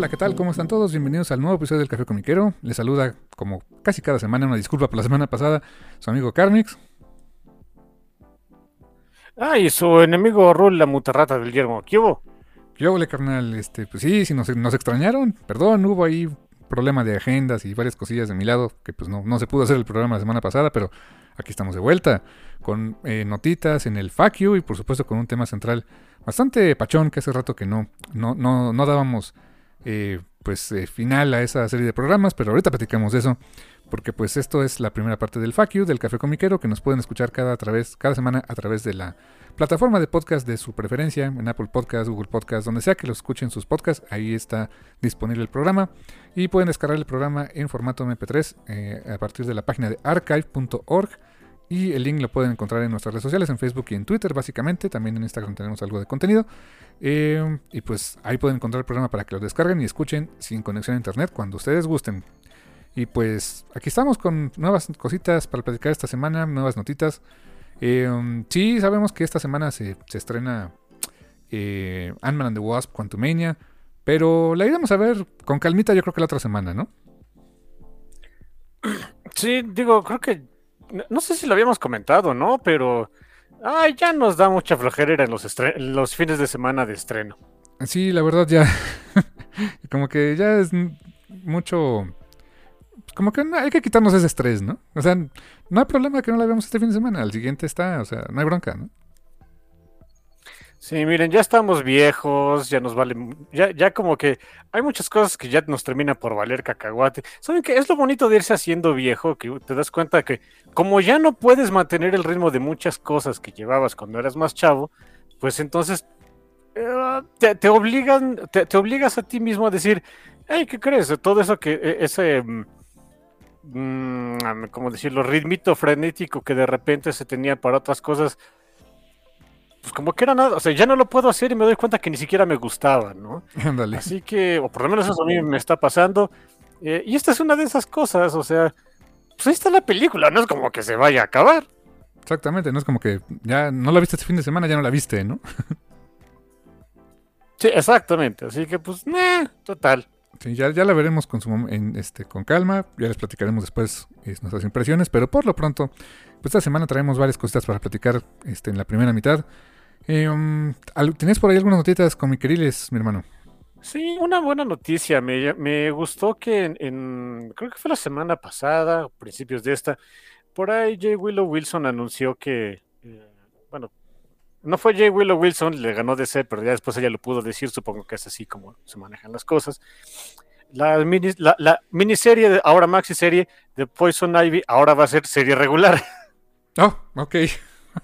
Hola, ¿qué tal? ¿Cómo están todos? Bienvenidos al nuevo episodio del Café Comiquero. Les saluda, como casi cada semana, una disculpa por la semana pasada, su amigo Carmix. Ah, y su enemigo Rul, la mutarrata del yermo. ¿Qué hubo? ¿Qué hubo, carnal? Este, pues sí, sí, nos, nos extrañaron. Perdón, hubo ahí problema de agendas y varias cosillas de mi lado, que pues no, no se pudo hacer el programa la semana pasada, pero aquí estamos de vuelta, con eh, notitas en el FAQ y por supuesto con un tema central bastante pachón, que hace rato que no, no, no, no dábamos eh, pues eh, final a esa serie de programas, pero ahorita platicamos de eso, porque pues esto es la primera parte del FAQ, del Café Comiquero, que nos pueden escuchar cada, través, cada semana a través de la plataforma de podcast de su preferencia, en Apple Podcast, Google Podcast, donde sea que lo escuchen sus podcasts, ahí está disponible el programa, y pueden descargar el programa en formato MP3 eh, a partir de la página de archive.org. Y el link lo pueden encontrar en nuestras redes sociales, en Facebook y en Twitter, básicamente. También en Instagram tenemos algo de contenido. Eh, y pues ahí pueden encontrar el programa para que lo descarguen y escuchen sin conexión a internet cuando ustedes gusten. Y pues aquí estamos con nuevas cositas para platicar esta semana, nuevas notitas. Eh, sí, sabemos que esta semana se, estrena eh, Ant-Man and the Wasp Quantumania. Pero la iremos a ver con calmita, yo creo que la otra semana, ¿no? Sí, digo, creo que. No sé si lo habíamos comentado, ¿no? Pero. Ay, ya nos da mucha flojera en los, los fines de semana de estreno. Sí, la verdad ya. como que ya es mucho. Como que hay que quitarnos ese estrés, ¿no? O sea, no hay problema que no la veamos este fin de semana. Al siguiente está, o sea, no hay bronca, ¿no? Sí, miren, ya estamos viejos, ya nos vale, ya, ya como que hay muchas cosas que ya nos terminan por valer cacahuate. ¿Saben qué? Es lo bonito de irse haciendo viejo, que te das cuenta que como ya no puedes mantener el ritmo de muchas cosas que llevabas cuando eras más chavo, pues entonces eh, te, obligan, te, obligas a ti mismo a decir, hey, ¿qué crees? Todo eso que, e, ese, mm, mm, ¿cómo decirlo? Ritmito frenético que de repente se tenía para otras cosas pues como que era nada, o sea, ya no lo puedo hacer y me doy cuenta que ni siquiera me gustaba, ¿no? Ándale. Así que, o por lo menos eso a mí me está pasando. Eh, y esta es una de esas cosas, o sea, pues ahí está la película, no es como que se vaya a acabar. Exactamente, no es como que ya no la viste este fin de semana, ya no la viste, ¿no? sí, exactamente, así que pues, nah, total. Sí, ya, ya la veremos con, su, en, este, con calma, ya les platicaremos después nuestras impresiones, pero por lo pronto, pues esta semana traemos varias cositas para platicar este, en la primera mitad. Eh, um, ¿Tienes por ahí algunas notitas con mi queriles, mi hermano? Sí, una buena noticia. Me, gustó que en, creo que fue la semana pasada, principios de esta, por ahí J. Willow Wilson anunció que, eh, bueno, no fue J. Willow Wilson, le ganó de ser, pero ya después ella lo pudo decir, supongo que es así como se manejan las cosas. La, la, miniserie, ahora maxi serie de Poison Ivy, ahora va a ser serie regular. Oh, ok.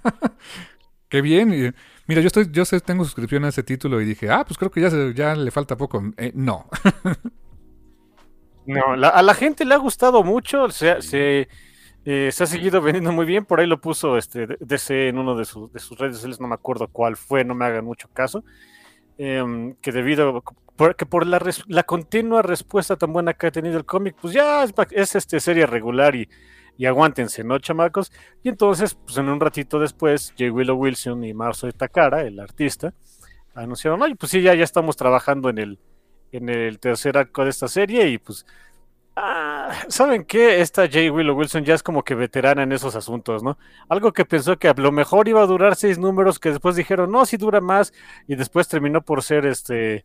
Qué bien. Mira, yo estoy, yo tengo suscripción a ese título y dije, ah, pues creo que ya, ya le falta poco. Eh, no. no, a la gente le ha gustado mucho, se, se, eh, se, ha seguido vendiendo muy bien. Por ahí lo puso este DC en uno de, sus redes sociales, no me acuerdo cuál fue, no me hagan mucho caso. Em, que debido que por la, la, continua respuesta tan buena que ha tenido el cómic, pues ya es, es este serie regular y y aguántense, ¿no, chamacos? Y entonces, pues en un ratito después, J. Willow Wilson y Marzo Takara, el artista, anunciaron, oye, pues sí, ya, ya estamos trabajando en el, en el tercer arco de esta serie y pues, ah, ¿saben qué? Esta J. Willow Wilson ya es como que veterana en esos asuntos, ¿no? Algo que pensó que a lo mejor iba a durar seis números, que después dijeron, no, sí dura más, y después terminó por ser este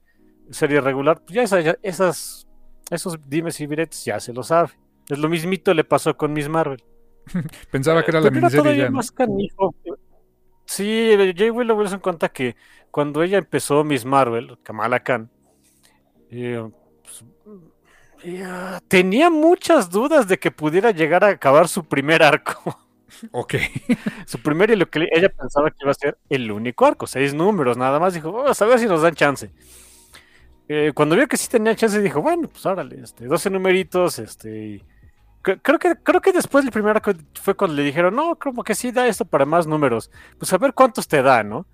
serie regular, pues ya, esas, esos dimes y diretes ya se lo sabe. Es lo mismito le pasó con Miss Marvel. Pensaba que era la miniserie ya. Más canijo. Sí, J. Willow Wilson cuenta que cuando ella empezó Miss Marvel, Kamala Khan, eh, pues, tenía muchas dudas de que pudiera llegar a acabar su primer arco. Ok. su primer y lo que ella pensaba que iba a ser el único arco, seis números, nada más. Dijo, vamos a ver si nos dan chance. Eh, cuando vio que sí tenía chance, dijo, bueno, pues órale, este, 12 numeritos, este. Creo que, creo que después del primer arco fue cuando le dijeron, no, como que sí da esto para más números. Pues a ver cuántos te da, ¿no?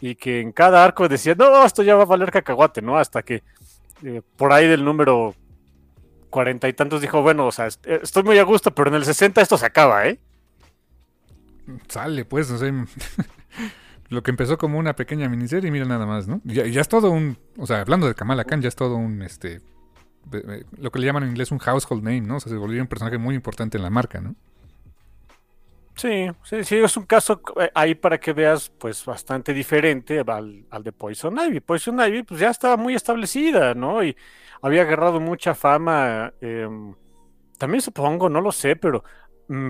Y que en cada arco decía, no, esto ya va a valer cacahuate, ¿no? Hasta que eh, por ahí del número cuarenta y tantos dijo, bueno, o sea, estoy muy a gusto, pero en el 60 esto se acaba, ¿eh? Sale, pues, no sé. lo que empezó como una pequeña miniserie, mira nada más, ¿no? Ya, ya es todo un, o sea, hablando de Kamala Khan, ya es todo un, este, lo que le llaman en inglés un household name, ¿no? O sea, se volvió un personaje muy importante en la marca, ¿no? Sí, sí, sí, es un caso eh, ahí para que veas, pues, bastante diferente al, al de Poison Ivy. Poison Ivy, pues, ya estaba muy establecida, ¿no? Y había agarrado mucha fama. Em, también supongo, no lo sé, pero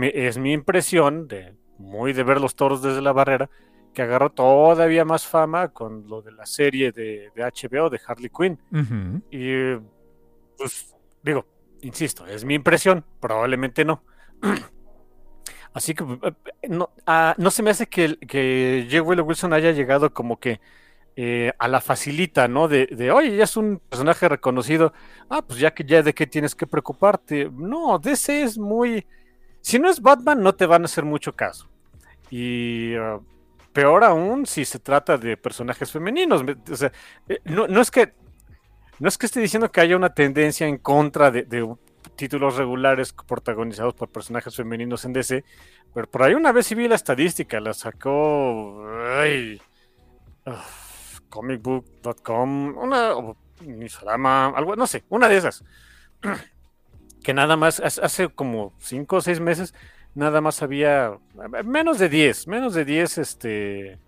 es mi impresión de muy de ver los toros desde la barrera, que agarró todavía más fama con lo de la serie de, HBO de Harley Quinn. Y pues digo, insisto, es mi impresión, probablemente no. Así que eh, no, ah, no se me hace que, que J. Willow Wilson haya llegado como que eh, a la facilita, ¿no? De, de, oye, ya es un personaje reconocido. Ah, pues ya que ya de qué tienes que preocuparte. No, DC es muy. Si no es Batman, no te van a hacer mucho caso. Y ah, peor aún si se trata de personajes femeninos. O sea, eh, no, no, es que. No es que esté diciendo que haya una tendencia en contra de, títulos regulares protagonizados por personajes femeninos en DC, pero por ahí una vez sí vi la estadística, la sacó. Comicbook.com, una Misorama, algo, no sé, una de esas. Que nada más, hace como 5 o 6 meses, nada más había menos de 10, menos de 10, este,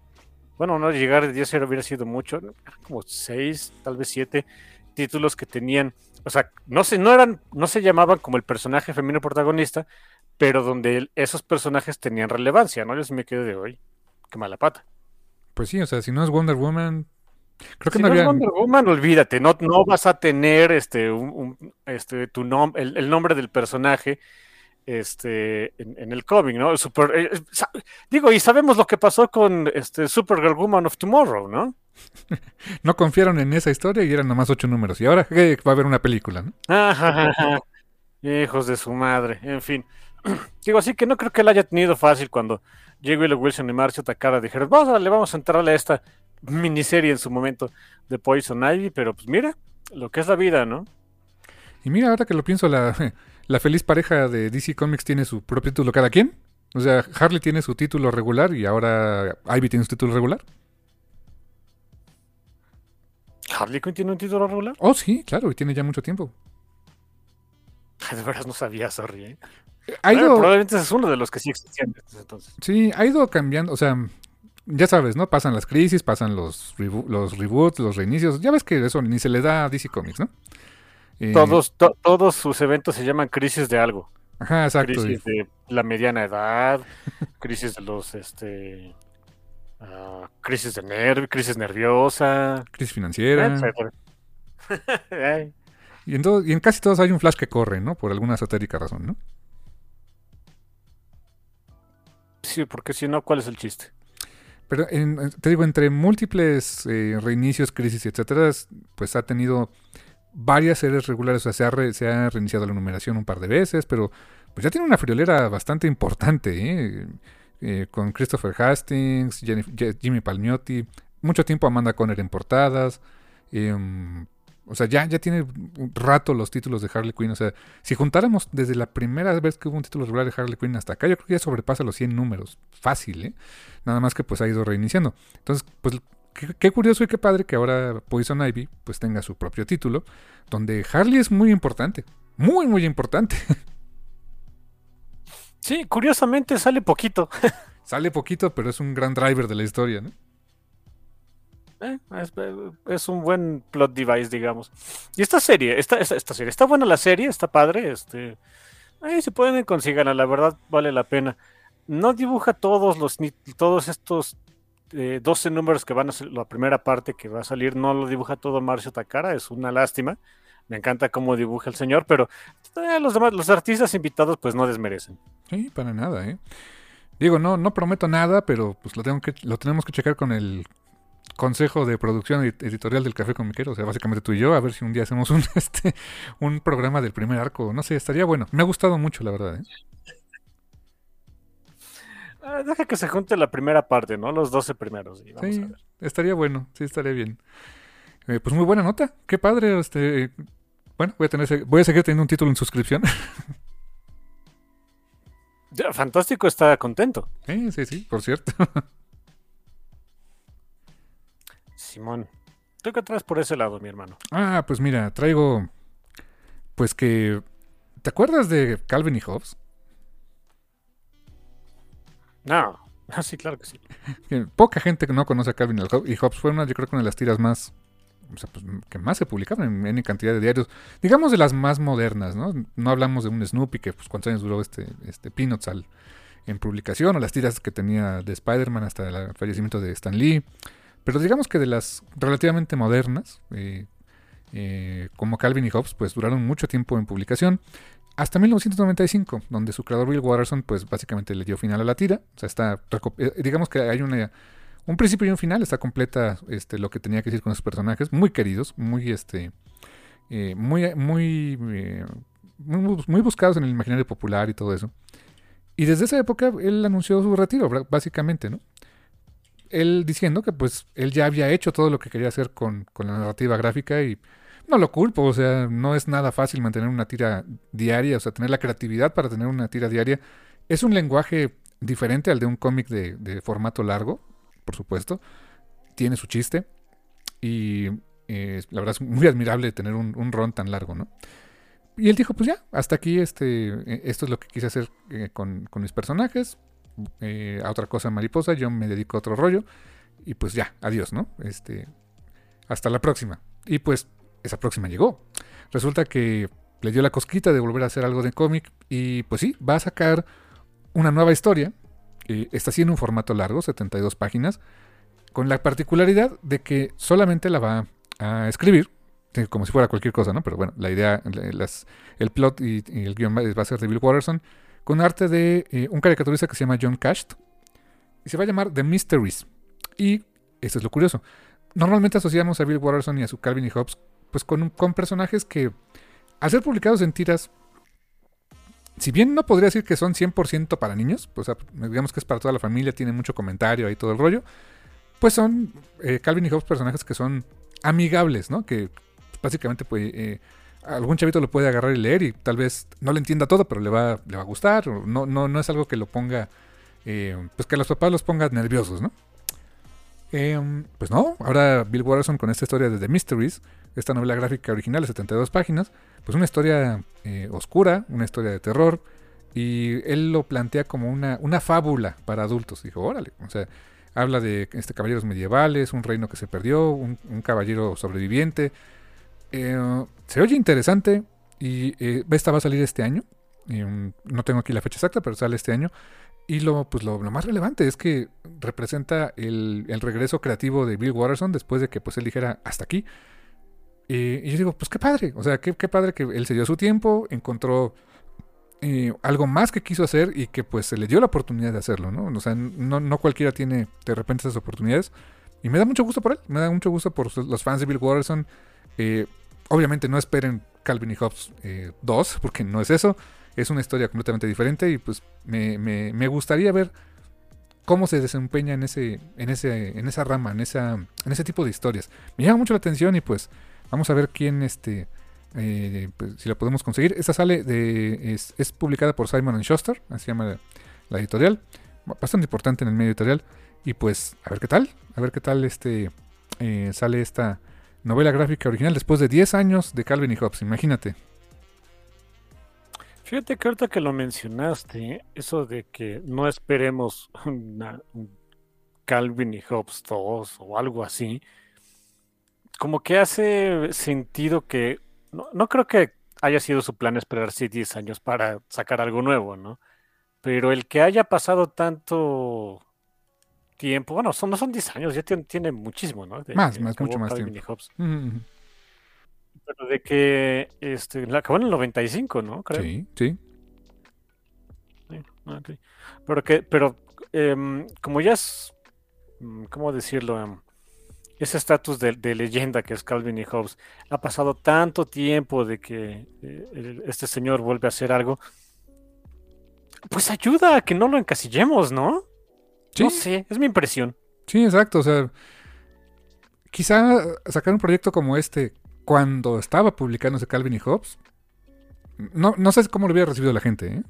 bueno, no llegar a 10 hubiera sido mucho, como 6, tal vez 7 títulos que tenían, o sea, no se, no eran, no se llamaban como el personaje femenino protagonista, pero donde esos personajes tenían relevancia, ¿no? Yo sí me quedé de hoy, qué mala pata. Pues sí, o sea, si no es Wonder Woman, creo que no, había... es Wonder Woman, olvídate, no, no vas a tener este, un, este tu nombre, el, nombre del personaje este, en, el cómic, ¿no? Super, eh, digo, y sabemos lo que pasó con este Supergirl Woman of Tomorrow, ¿no? no confiaron en esa historia y eran nomás ocho números. Y ahora va a haber una película, ¿no? Hijos de su madre, en fin. Digo, así que no creo que él haya tenido fácil cuando J. Willow Wilson y Marcio Takara dijeron, vamos a, le vamos a entrarle a esta miniserie en su momento de Poison Ivy, pero pues mira, lo que es la vida, ¿no? Y mira, ahora que lo pienso, la, la feliz pareja de DC Comics tiene su propio título cada quien. O sea, Harley tiene su título regular y ahora Ivy tiene su título regular. ¿Harley Quinn tiene un título regular? Oh, sí, claro, y tiene ya mucho tiempo. De veras no sabía, sorry. ¿eh? Ha ido... probablemente es uno de los que sí existían entonces. Sí, ha ido cambiando, o sea, ya sabes, ¿no? Pasan las crisis, pasan los, los reboots, los reinicios. Ya ves que eso ni se le da a DC Comics, ¿no? Eh, todos, todos sus eventos se llaman crisis de algo. Ajá, exacto. Crisis de la mediana edad, crisis de los, este, uh, crisis de nervio, crisis nerviosa, crisis financiera. y, en y en casi todos hay un flash que corre, ¿no? Por alguna satérica razón, ¿no? Sí, porque si no, ¿cuál es el chiste? Pero te digo, entre múltiples eh, reinicios, crisis, etcétera, pues ha tenido varias series regulares. O sea, se ha, reiniciado la numeración un par de veces, pero pues ya tiene una friolera bastante importante, ¿eh? Eh, con Christopher Hastings, Jimmy Palmiotti, mucho tiempo Amanda Conner en portadas. Em, o sea, ya, ya tiene un rato los títulos de Harley Quinn. O sea, si juntáramos desde la primera vez que hubo un título regular de Harley Quinn hasta acá, yo creo que ya sobrepasa los 100 números. Fácil, ¿eh? Nada más que pues ha ido reiniciando. Entonces, pues qué, curioso y qué padre que ahora Poison Ivy pues tenga su propio título, donde Harley es muy importante. Muy, muy importante. Sí, curiosamente sale poquito. sale poquito, pero es un gran driver de la historia, ¿no? Eh, es, un buen plot device, digamos. Y esta serie, esta, esta, serie, está buena la serie, está padre, este... Ahí se pueden consigan, la verdad vale la pena. No dibuja todos los todos estos 12 eh, números que van a ser la primera parte que va a salir, no lo dibuja todo Marcio Takara, es una lástima. Me encanta cómo dibuja el señor, pero eh, los demás, los artistas invitados, pues no desmerecen. Sí, para nada, ¿eh? Digo, no, no prometo nada, pero pues lo tengo que, lo tenemos que checar con el consejo de producción editorial del Café Comiquero, o sea, básicamente tú y yo, a ver si un día hacemos un, este, un programa del primer arco. No sé, estaría bueno. Me ha gustado mucho, la verdad. ¿eh? Ah, deja que se junte la primera parte, ¿no? Los 12 primeros. sí, estaría bueno, sí, estaría bien. Eh, pues muy buena nota, qué padre. Este, bueno, voy a, tener, voy a seguir teniendo un título en suscripción. ya, fantástico, está contento. Sí, sí, sí, por cierto. Simón. ¿Tú qué traes por ese lado, mi hermano? Ah, pues mira, traigo. Pues que. ¿Te acuerdas de Calvin y Hobbes? No, ah, sí, claro que sí. Poca gente que no conoce a Calvin y Hobbes fue una, yo creo que una de las tiras más. Pues, que más se publicaban en, cantidad de diarios. Digamos de las más modernas, ¿no? No hablamos de un Snoopy que, pues, cuántos años duró este, este Peanuts en publicación, o las tiras que tenía de Spider-Man hasta el fallecimiento de Stan Lee. Pero digamos que de las relativamente modernas, eh, eh, como Calvin y Hobbes, pues duraron mucho tiempo en publicación. Hasta 1995, donde su creador Bill Watterson, pues básicamente le dio final a la tira. O sea, está, eh, digamos que hay una, un principio y un final, está completa este, lo que tenía que decir con esos personajes, muy queridos, muy, este, muy, muy, muy buscados en el imaginario popular y todo eso. Y desde esa época él anunció su retiro, básicamente, ¿no? él diciendo que pues él ya había hecho todo lo que quería hacer con, la narrativa gráfica y no lo culpo, o sea, no es nada fácil mantener una tira diaria, o sea, tener la creatividad para tener una tira diaria. Es un lenguaje diferente al de un cómic de, formato largo, por supuesto. Tiene su chiste y eh, la verdad es muy admirable tener un, ron tan largo, ¿no? Y él dijo, pues ya, hasta aquí este, e, esto es lo que quise hacer eh, con, mis personajes eh, a otra cosa mariposa, yo me dedico a otro rollo. Y pues ya, adiós, ¿no? Este, hasta la próxima. Y pues esa próxima llegó. Resulta que le dio la cosquita de volver a hacer algo de cómic. Y pues sí, va a sacar una nueva historia. Que está así en un formato largo, 72 páginas. Con la particularidad de que solamente la va a escribir. Como si fuera cualquier cosa, ¿no? Pero bueno, la idea, el plot y, el guion va a ser de Bill Watterson con arte de eh, un caricaturista que se llama John Casht. Y se va a llamar The Mysteries. Y eso es lo curioso. Normalmente asociamos a Bill Watterson y a su Calvin y Hobbes pues con personajes que, al ser publicados en tiras, si bien no podría decir que son 100% para niños, pues digamos que es para toda la familia, tiene mucho comentario y todo el rollo, pues son eh, Calvin y Hobbes personajes que son amigables, ¿no? Que básicamente eh, algún chavito lo puede agarrar y leer y tal vez no le entienda todo, pero le va, le va a gustar. No, no, no es algo que lo ponga, eh, pues que a los papás los ponga nerviosos, ¿no? Em, pues no, ahora Bill Watterson con esta historia de The Mysteries, esta novela gráfica original de 72 páginas, pues una historia eh, oscura, una historia de terror, y él lo plantea como una, una fábula para adultos. Dijo, órale, o sea, habla de este, caballeros medievales, un reino que se perdió, un caballero sobreviviente, eh, se oye interesante y eh, esta va a salir este año. Mm, no tengo aquí la fecha exacta, pero sale este año. Y lo, pues lo, más relevante es que representa el, regreso creativo de Bill Watterson después de que pues él dijera hasta aquí. y yo digo, pues qué padre. O sea, qué, padre que él se dio su tiempo, encontró eh, algo más que quiso hacer y que pues se le dio la oportunidad de hacerlo, ¿no? O sea, no, no cualquiera tiene de repente esas oportunidades. Y me da mucho gusto por él, me da mucho gusto por los fans de Bill Watterson eh, obviamente no esperen Calvin y Hobbes 2, eh, porque no es eso. Es una historia completamente diferente y pues me, gustaría ver cómo se desempeña en ese, en ese, en esa rama, en esa, en ese tipo de historias. Me llama mucho la atención y pues vamos a ver quién este, eh, pues, si la podemos conseguir. Esta sale de, es, publicada por Simon Schuster, así se llama la, editorial, bastante importante en el medio editorial. Y pues a ver qué tal, a ver qué tal este sale esta novela gráfica original después de 10 años de Calvin y Hobbes, imagínate. Fíjate que ahorita que lo mencionaste, eso de que no esperemos un Calvin y Hobbes 2 o algo así, como que hace sentido que, no, no creo que haya sido su plan esperar sí 10 años para sacar algo nuevo, ¿no? Pero el que haya pasado tanto tiempo, bueno, son, no son 10 años, ya tiene, tiene muchísimo, ¿no? De Más, más, mucho más Calvin tiempo. y Hobbes. Ujú. Pero de que este, la acabó en el 95, ¿no? Creo. Sí, sí. Sí, ok. Pero que, pero em, como ya es, mm, ¿cómo decirlo? Em, ese estatus de, de leyenda que es Calvin y Hobbes, ha pasado tanto tiempo de que eh, este señor vuelve a hacer algo, pues ayuda a que no lo encasillemos, ¿no? Sí, No sé, es mi impresión. sí, exacto. O sea, quizá sacar un proyecto como este cuando estaba publicándose Calvin y Hobbes, no, no sé cómo lo hubiera recibido la gente, ¿eh?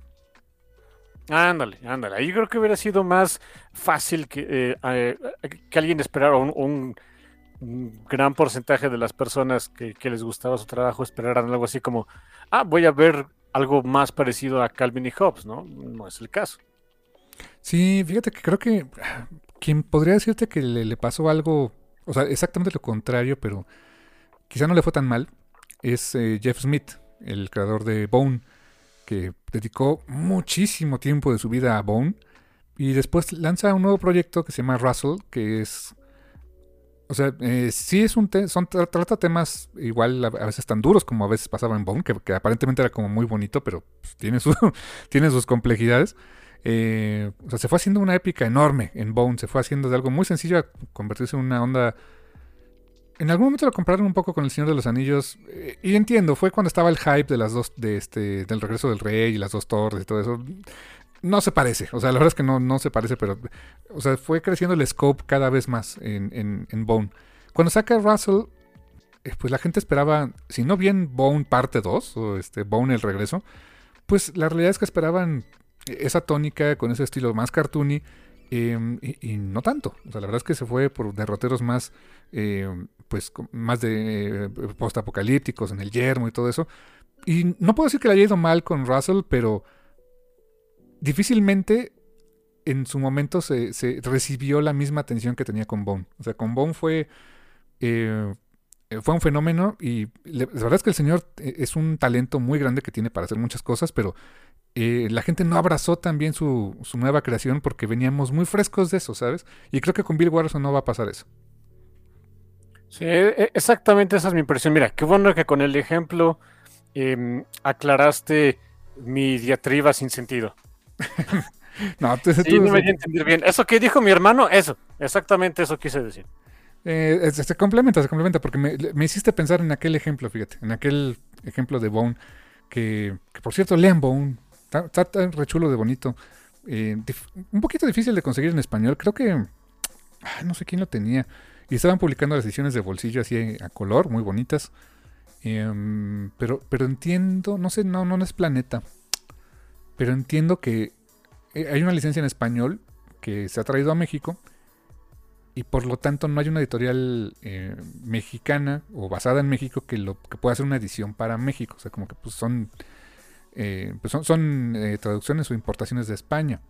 Ándale, ándale. Ahí creo que hubiera sido más fácil que, eh, eh, que alguien esperara un, un- gran porcentaje de las personas que, que les gustaba su trabajo esperaran algo así como, ah, voy a ver algo más parecido a Calvin y Hobbes, ¿no? No es el caso. Sí, fíjate que creo que ah, quien podría decirte que le, le pasó algo, o sea, exactamente lo contrario, pero quizá no le fue tan mal, es eh, Jeff Smith, el creador de Bone, que dedicó muchísimo tiempo de su vida a Bone y después lanza un nuevo proyecto que se llama Russell, que es, o sea, eh, sí es un, son, tra- trata temas igual a, veces tan duros como a veces pasaba en Bone, que, que aparentemente era como muy bonito, pero pues, tiene, su, tiene sus complejidades. Eh, o sea, se fue haciendo una épica enorme en Bone. Se fue haciendo de algo muy sencillo a convertirse en una onda. En algún momento lo compraron un poco con El Señor de los Anillos. eh, y entiendo, fue cuando estaba el hype de las dos, de este, del regreso del rey y las dos torres y todo eso. No se parece. O sea, la verdad es que no, no se parece, pero. O sea, fue creciendo el scope cada vez más en, en, en Bone. Cuando saca Russell, eh, pues la gente esperaba, si no bien Bone parte 2, o este Bone el regreso, pues la realidad es que esperaban esa tónica con ese estilo más cartoony eh, y, no tanto. O sea, la verdad es que se fue por derroteros más, eh, pues, más de eh, postapocalípticos en el yermo y todo eso. Y no puedo decir que le haya ido mal con Russell, pero difícilmente en su momento se, recibió la misma atención que tenía con Bone. O sea, con Bone fue, eh, eh, fue un fenómeno y la verdad es que el señor es un talento muy grande que tiene para hacer muchas cosas, pero la gente no abrazó también su, su nueva creación porque veníamos muy frescos de eso, ¿sabes? Y creo que con Bill Watterson no va a pasar eso. Sí, e- e- exactamente esa es mi impresión. Mira, qué bueno que con el ejemplo em, aclaraste mi diatriba sin sentido. No, tú- Sí, tú- no me di a entender bien. Eso que dijo mi hermano, eso, exactamente eso quise decir. eh, se complementa, se complementa, porque me, me hiciste pensar en aquel ejemplo, fíjate, en aquel ejemplo de Bone, que, que, por cierto, lean Bone, está, está tan re chulo de bonito. Eh, un poquito difícil de conseguir en español, creo que, no sé quién lo tenía, y estaban publicando las ediciones de bolsillo así a color, muy bonitas. Em, pero, pero entiendo, no sé, no, no es Planeta. Pero entiendo que eh, hay una licencia en español que se ha traído a México y por lo tanto no hay una editorial eh, mexicana o basada en México que lo que pueda hacer una edición para México. O sea, como que pues son, eh, pues son, son, eh, traducciones o importaciones de España.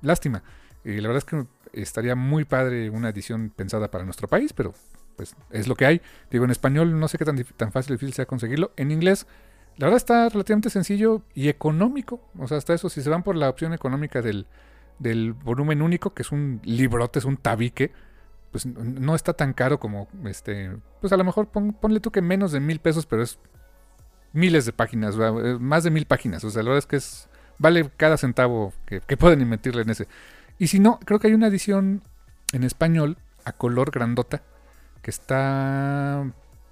Lástima. Y la verdad es que estaría muy padre una edición pensada para nuestro país, pero pues es lo que hay. Digo, en español no sé qué tan, tan fácil o difícil sea conseguirlo. En inglés, la verdad está relativamente sencillo y económico. O sea, hasta eso, si se van por la opción económica del, del volumen único, que es un librote, es un tabique, pues no está tan caro como este. Pues a lo mejor pon- ponle tú que menos de mil pesos, pero es miles de páginas. Eh, más de mil páginas. O sea, la verdad es que es. Vale cada centavo que pueden invertirle en ese. Y si no, creo que hay una edición en español a color grandota que está.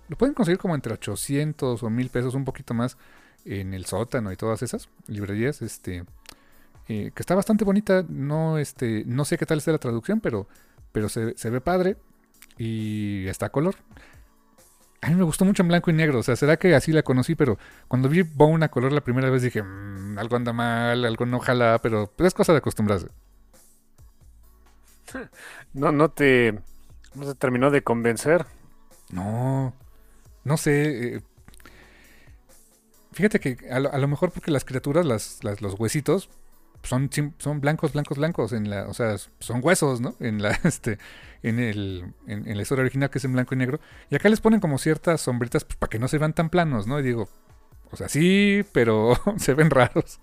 Lo pueden conseguir como entre 800 o 1000 pesos, un poquito más, en el sótano y todas esas librerías. Este. eh, que está bastante bonita. No, este, no sé qué tal está la traducción, pero, pero se, ve padre y está a color. A mí me gustó mucho en blanco y negro. O sea, será que así la conocí, pero cuando vi Bone a color la primera vez dije, "Mm, algo anda mal, algo no jala, pero es cosa de acostumbrarse. No, no te, no te terminó de convencer. No, no sé. eh, Fíjate que a lo, mejor porque las criaturas, las, los huesitos, son, blancos, blancos, blancos, en o sea, son huesos, ¿no? En la, este, en el, en, la historia original que es en blanco y negro. Y acá les ponen como ciertas sombritas pues, para que no se vean tan planos, ¿no? Y digo, o sea, sí, pero se ven raros.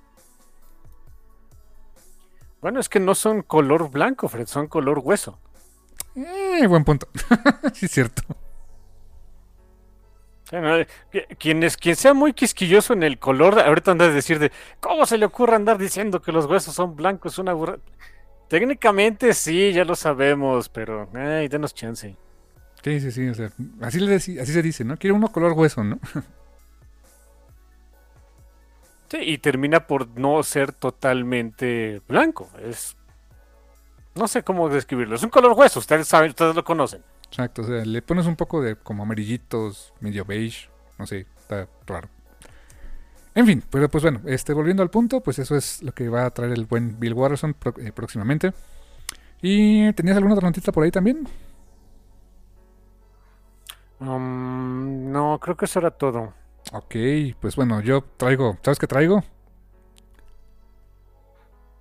Bueno, es que no son color blanco, Fred, son color hueso. Eh, buen punto. sí, es cierto. Quien, es, quien sea muy quisquilloso en el color, ahorita anda a decir de cómo se le ocurre andar diciendo que los huesos son blancos, una burra. Técnicamente sí, ya lo sabemos, pero ay, denos chance. Sí, sí, sí, o sea, así, así se dice, ¿no? Quiere uno color hueso, ¿no? sí, y termina por no ser totalmente blanco. Es. No sé cómo describirlo. Es un color hueso, ustedes saben, ustedes lo conocen. Exacto, o sea, le pones un poco de como amarillitos, medio beige, no sé, está raro. En fin, pero pues bueno, este, volviendo al punto, pues eso es lo que va a traer el buen Bill Watterson eh, próximamente. ¿Y tenías alguna otra notita por ahí también? Um, no, creo que eso era todo. Ok, pues bueno, yo traigo, ¿sabes qué traigo?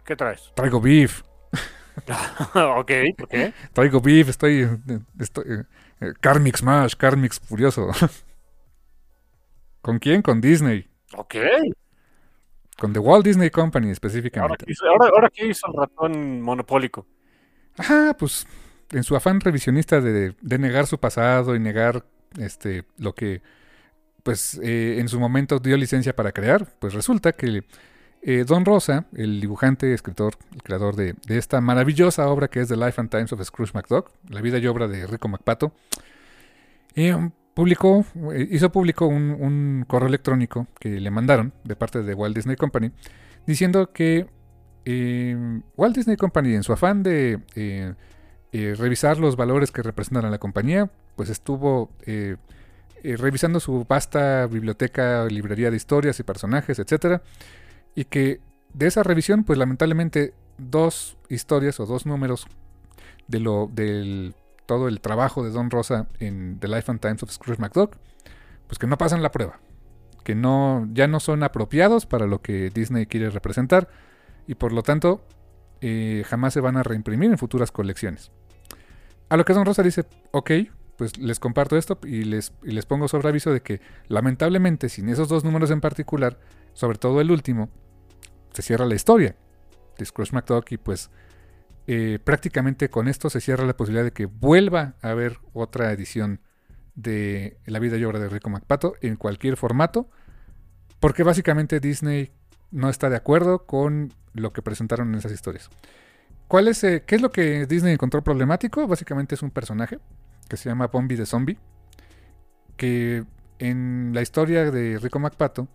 ¿Qué traes? Traigo beef. ok, ¿por qué? Traigo beef, estoy. estoy eh, eh, Karmic Smash, Karmic Furioso. ¿Con quién? Con Disney. Ok. Con The Walt Disney Company específicamente. Ahora, ¿qué hizo el ratón monopólico? Ajá, pues en su afán revisionista de, de, negar su pasado y negar este lo que pues eh, en su momento dio licencia para crear, pues resulta que eh, Don Rosa, el dibujante, escritor, el creador de, esta maravillosa obra que es The Life and Times of Scrooge McDuck, la vida y obra de Rico McPato, eh, publicó, eh, hizo público un, correo electrónico que le mandaron de parte de Walt Disney Company, diciendo que Walt Disney Company, en su afán de revisar los valores que representan a la compañía, pues estuvo revisando su vasta biblioteca, librería de historias y personajes, etcétera, y que de esa revisión, pues lamentablemente dos historias o dos números de lo del todo el trabajo de Don Rosa en The Life and Times of Scrooge McDuck, pues que no pasan la prueba, que no ya no son apropiados para lo que Disney quiere representar y por lo tanto eh, jamás se van a reimprimir en futuras colecciones. A lo que Don Rosa dice, ok, pues les comparto esto y les, les pongo sobre aviso de que lamentablemente sin esos dos números en particular, sobre todo el último, se cierra la historia de Scrooge McDuck y pues eh, prácticamente con esto se cierra la posibilidad de que vuelva a haber otra edición de La vida y obra de Rico McPato en cualquier formato, porque básicamente Disney no está de acuerdo con lo que presentaron en esas historias. ¿Cuál es, eh, ¿Qué es lo que Disney encontró problemático? Básicamente es un personaje que se llama Bombi de Zombie, que en la historia de Rico McPato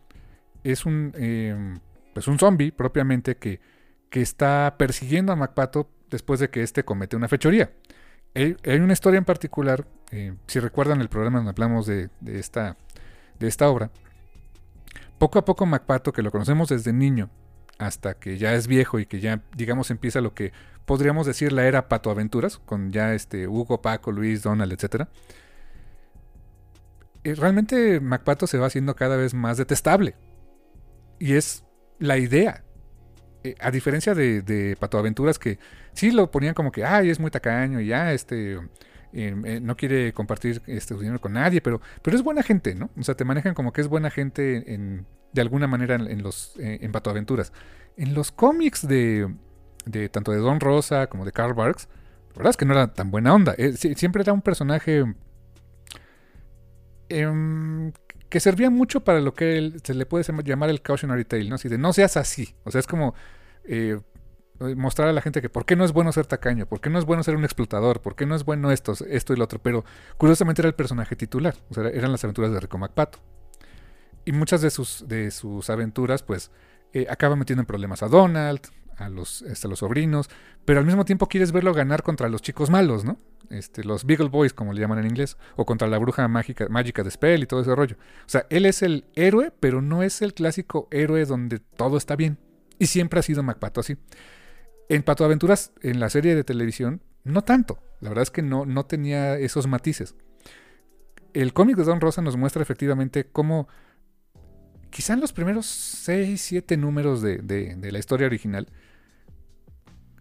es un, eh, pues un zombie propiamente que, que está persiguiendo a MacPato después de que éste comete una fechoría. Hay, una historia en particular, eh, si recuerdan el programa donde hablamos de, esta, de esta obra, poco a poco MacPato, que lo conocemos desde niño, hasta que ya es viejo y que ya, digamos, empieza lo que podríamos decir la era Pato Aventuras, con ya este Hugo, Paco, Luis, Donald, etc. Realmente MacPato se va haciendo cada vez más detestable. Y es la idea. Eh, a diferencia de, de Pato Aventuras que sí lo ponían como que, ay, es muy tacaño y ya, este, em, eh, no quiere compartir este, su dinero con nadie, pero, pero es buena gente, ¿no? O sea, te manejan como que es buena gente en, de alguna manera en, los, eh, en Pato Aventuras. En los cómics de, de tanto de Don Rosa como de Carl Barks, la verdad es que no era tan buena onda. siempre era un personaje em, que servía mucho para lo que se le puede llamar el cautionary tale, ¿no? Así no seas así. O sea, es como eh, mostrar a la gente que por qué no es bueno ser tacaño, por qué no es bueno ser un explotador, por qué no es bueno esto, esto y lo otro. Pero curiosamente era el personaje titular, o sea, eran las aventuras de Rico MacPato. Y muchas de sus, de sus aventuras, pues, eh, acaban metiendo en problemas a Donald, a los, este, los sobrinos, pero al mismo tiempo quieres verlo ganar contra los chicos malos, ¿no? Este, los Beagle Boys, como le llaman en inglés, o contra la bruja mágica, mágica de Spell y todo ese rollo. O sea, él es el héroe, pero no es el clásico héroe donde todo está bien. Y siempre ha sido MacPato así. En Pato Aventuras, en la serie de televisión, no tanto. La verdad es que no, no tenía esos matices. El cómic de Don Rosa nos muestra efectivamente cómo, quizá en los primeros 6, 7 números de, de la historia original,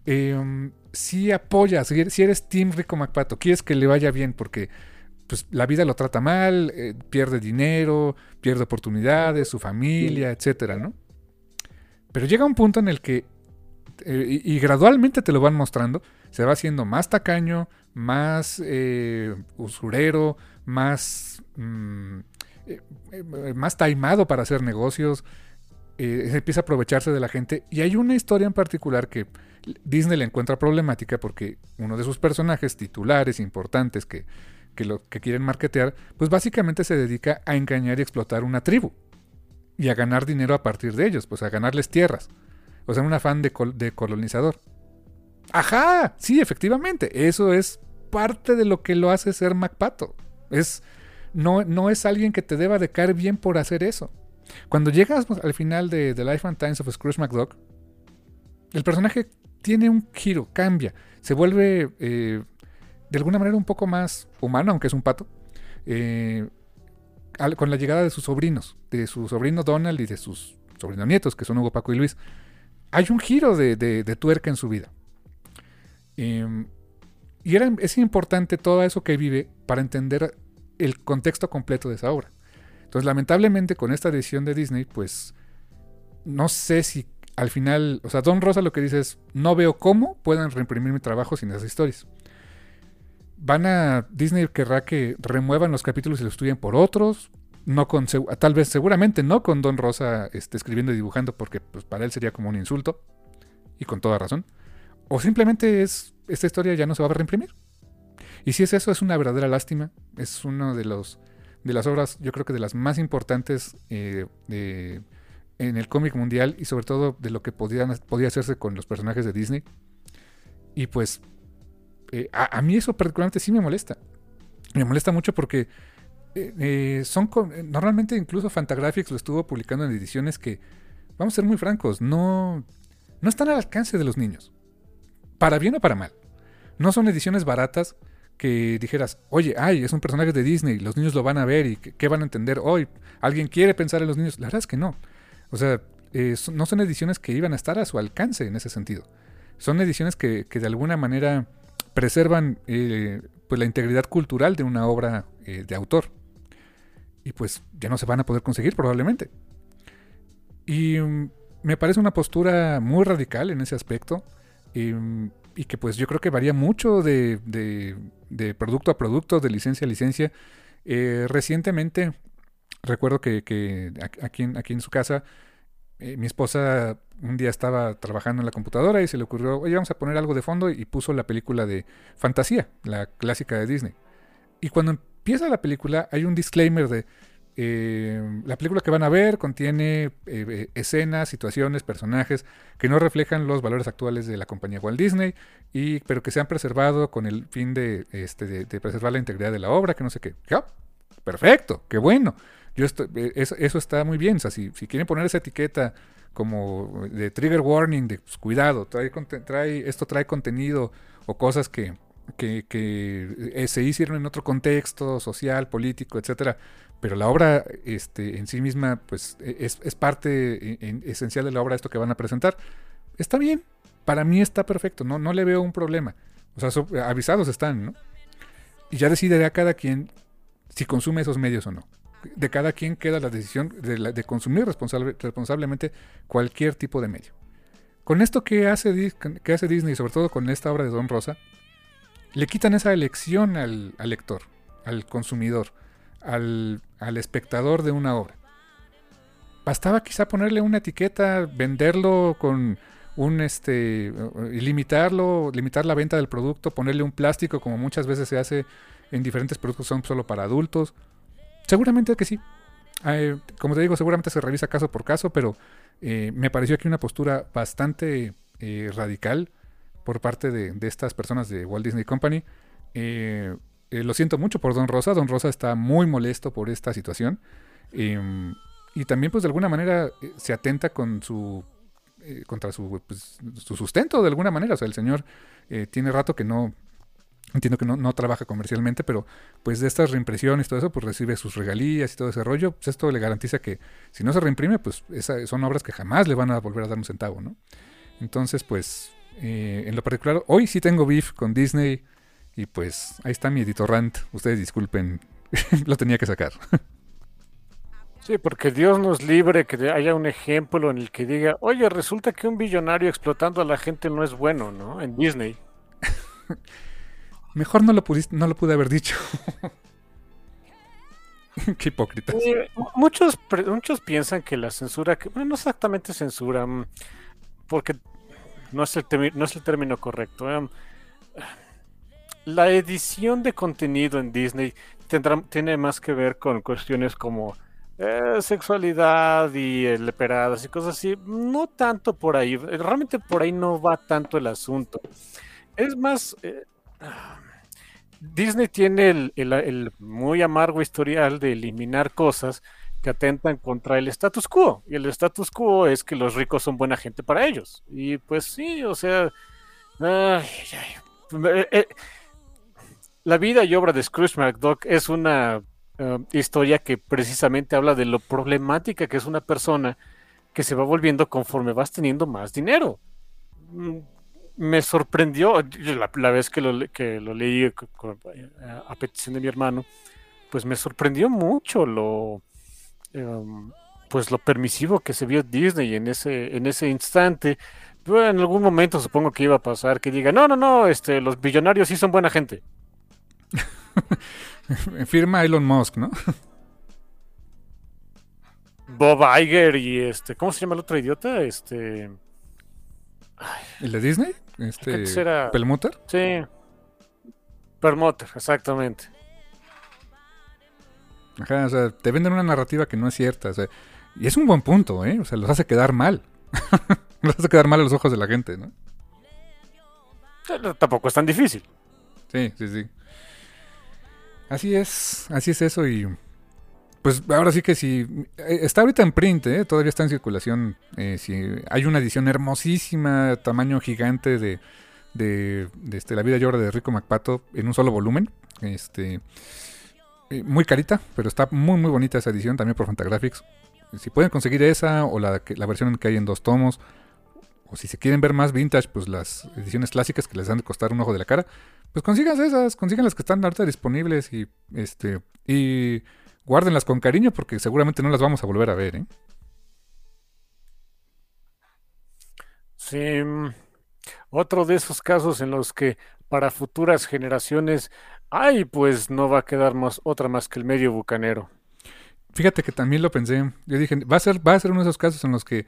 eh, si apoyas, si eres Team Rico MacPato, quieres que le vaya bien porque pues, la vida lo trata mal, eh, pierde dinero, pierde oportunidades, su familia, etcétera, ¿no? Pero llega un punto en el que, eh, y, gradualmente te lo van mostrando, se va haciendo más tacaño, más eh, usurero, más, mm, más taimado para hacer negocios, empieza a aprovecharse de la gente. Y hay una historia en particular que Disney le encuentra problemática porque uno de sus personajes titulares importantes que, lo, que quieren marketear, pues básicamente se dedica a engañar y explotar una tribu. Y a ganar dinero a partir de ellos, pues a ganarles tierras. O sea, un afán de, de colonizador. Ajá, sí, efectivamente, eso es parte de lo que lo hace ser MacPato. Es, no, no es alguien que te deba de caer bien por hacer eso. Cuando llegas al final de The Life and Times of Scrooge McDuck, el personaje tiene un giro, cambia, se vuelve eh, de alguna manera un poco más humano, aunque es un pato, eh, con la llegada de sus sobrinos, de su sobrino Donald y de sus sobrinos nietos, que son Hugo, Paco y Luis. Hay un giro de, tuerca en su vida. Em, y es importante todo eso que vive para entender el contexto completo de esa obra. Entonces, lamentablemente, con esta decisión de Disney, pues no sé si al final, o sea, Don Rosa lo que dice es, no veo cómo puedan reimprimir mi trabajo sin esas historias. Van a, Disney querrá que remuevan los capítulos y los estudien por otros, no con, tal vez seguramente no con Don Rosa este, escribiendo y dibujando porque pues, para él sería como un insulto, y con toda razón. O simplemente es, esta historia ya no se va a reimprimir. Y si es eso, es una verdadera lástima. Es una de, los, de las obras, yo creo que de las más importantes eh, en el cómic mundial y sobre todo de lo que podía hacerse con los personajes de Disney. Y pues eh, a, mí eso particularmente sí me molesta. Me molesta mucho porque eh, son normalmente incluso Fantagraphics lo estuvo publicando en ediciones que, vamos a ser muy francos, no, no están al alcance de los niños. Para bien o para mal. No son ediciones baratas que dijeras, oye, ay, es un personaje de Disney, los niños lo van a ver y qué van a entender hoy. ¿Alguien quiere pensar en los niños? La verdad es que no. O sea, eh, no son ediciones que iban a estar a su alcance en ese sentido. Son ediciones que, de alguna manera preservan eh, pues la integridad cultural de una obra eh, de autor. Y pues ya no se van a poder conseguir probablemente. Y mm, me parece una postura muy radical en ese aspecto. Mm, y, que pues yo creo que varía mucho de, de, producto a producto, de licencia a licencia. recientemente recuerdo que, aquí, en, aquí en su casa, eh, mi esposa un día estaba trabajando en la computadora y se le ocurrió, oye, vamos a poner algo de fondo y puso la película de Fantasía, la clásica de Disney. Y cuando empieza la película hay un disclaimer de, eh, la película que van a ver contiene eh, escenas, situaciones, personajes que no reflejan los valores actuales de la compañía Walt Disney, y, pero que se han preservado con el fin de, este, de, preservar la integridad de la obra, que no sé qué. perfecto, qué bueno. Yo eh, eso, está muy bien. O sea, si, quieren poner esa etiqueta como de trigger warning, de pues, cuidado, trae, trae, esto trae contenido o cosas que, que, eh, se hicieron en otro contexto social, político, etcétera, pero la obra este, en sí misma pues e, es, parte e, esencial de la obra esto que van a presentar. Está bien, para mí está perfecto, no, no le veo un problema. O sea, avisados están, ¿no? Y ya decidirá cada quien si consume esos medios o no de cada quien queda la decisión de, consumir responsablemente cualquier tipo de medio. Con esto que hace, que hace Disney, sobre todo con esta obra de Don Rosa, le quitan esa elección al, lector, al consumidor, al, espectador de una obra. Bastaba quizá ponerle una etiqueta, venderlo con un este limitarlo, limitar la venta del producto, ponerle un plástico como muchas veces se hace en diferentes productos son solo para adultos. Seguramente que sí. Eh, como te digo, seguramente se revisa caso por caso, pero eh, me pareció aquí una postura bastante eh, radical por parte de, estas personas de Walt Disney Company. Lo siento mucho por Don Rosa. Don Rosa está muy molesto por esta situación. Em, y también, pues, de alguna manera se atenta con su contra su, pues, su sustento de alguna manera. O sea, el señor tiene rato que no, Entiendo que no, trabaja comercialmente, pero pues de estas reimpresiones todo eso, pues recibe sus regalías y todo ese rollo. Pues esto le garantiza que si no se reimprime, pues son obras que jamás le van a volver a dar un centavo, ¿no? Entonces, pues Eh, en lo particular, hoy sí tengo beef con Disney. Y pues ahí está mi editor rant. Ustedes disculpen, lo tenía que sacar. Sí, porque Dios nos libre que haya un ejemplo en el que diga, oye, resulta que un billonario explotando a la gente no es bueno, ¿no? En Disney. Mejor no lo, pudiste, no lo pude haber dicho. Qué hipócrita. muchos, muchos piensan que la censura, que, bueno, no exactamente censura, mm, porque no es el, no es el término correcto. Eh, la edición de contenido en Disney tendrá, tiene más que ver con cuestiones como eh, sexualidad y leperadas y cosas así, no tanto por ahí, realmente por ahí no va tanto el asunto. Es más, eh, Disney tiene el, muy amargo historial de eliminar cosas que atentan contra el status quo. Y el status quo es que los ricos son buena gente para ellos. Y pues sí, o sea... Eh, la vida y obra de Scrooge McDuck es una eh, historia que precisamente habla de lo problemática que es una persona que se va volviendo conforme vas teniendo más dinero. Mm, me sorprendió la, vez que lo, leí a petición de mi hermano, pues me sorprendió mucho lo em, pues lo permisivo que se vio Disney en ese en ese instante. en algún momento supongo que iba a pasar que diga, no, no, no, este, los billonarios sí son buena gente. Firma Elon Musk, ¿no? Bob Iger y este, ¿cómo se llama el otro idiota? Este. ¿El de Disney? Este. Era... ¿Pelmutter? Sí. Permutter, exactamente. Ajá, o sea, te venden una narrativa que no es cierta. O sea, y es un buen punto, ¿eh? O sea, los hace quedar mal. los hace quedar mal a los ojos de la gente, ¿no? Tampoco es tan difícil. Sí, sí, sí. Así es, así es eso y pues ahora sí que si eh, está ahorita en print, ¿eh? todavía está en circulación. Eh, si hay una edición hermosísima, tamaño gigante de, de, este, La vida obra de Rico MacPato en un solo volumen. Este, muy carita, pero está muy muy bonita esa edición también por Fantagraphics. Si pueden conseguir esa o la, la versión que hay en dos tomos, o si se quieren ver más vintage, pues las ediciones clásicas que les han de costar un ojo de la cara, pues consigan esas, consigan las que están ahorita disponibles y este y guárdenlas con cariño porque seguramente no las vamos a volver a ver, ¿eh? Sí, mm, otro de esos casos en los que para futuras generaciones, ay, pues no va a quedar más otra más que el medio bucanero. Fíjate que también lo pensé. Yo dije, va a ser, va a ser uno de esos casos en los que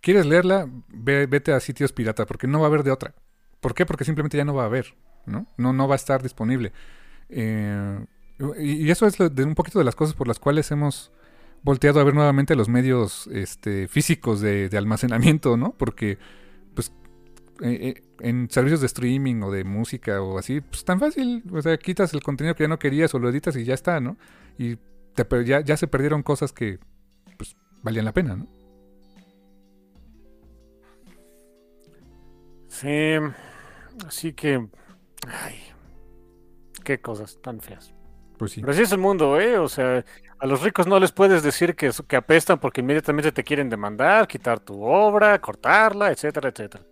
quieres leerla, vete a sitios pirata, porque no va a haber de otra. ¿Por qué? Porque simplemente ya no va a haber. ¿no? No, va a estar disponible. Eh, y eso es de un poquito de las cosas por las cuales hemos volteado a ver nuevamente los medios este, físicos de, almacenamiento, ¿no? Porque, pues, eh, eh, en servicios de streaming o de música o así, pues tan fácil, o sea, quitas el contenido que ya no querías o lo editas y ya está, ¿no? Y ya, ya se perdieron cosas que, pues, valían la pena, ¿no? Sí, así que Ay, qué cosas tan feas. Pues sí. Pero así es el mundo, ¿eh? O sea, a los ricos no les puedes decir que, que apestan porque inmediatamente te quieren demandar, quitar tu obra, cortarla, etcétera, etcétera.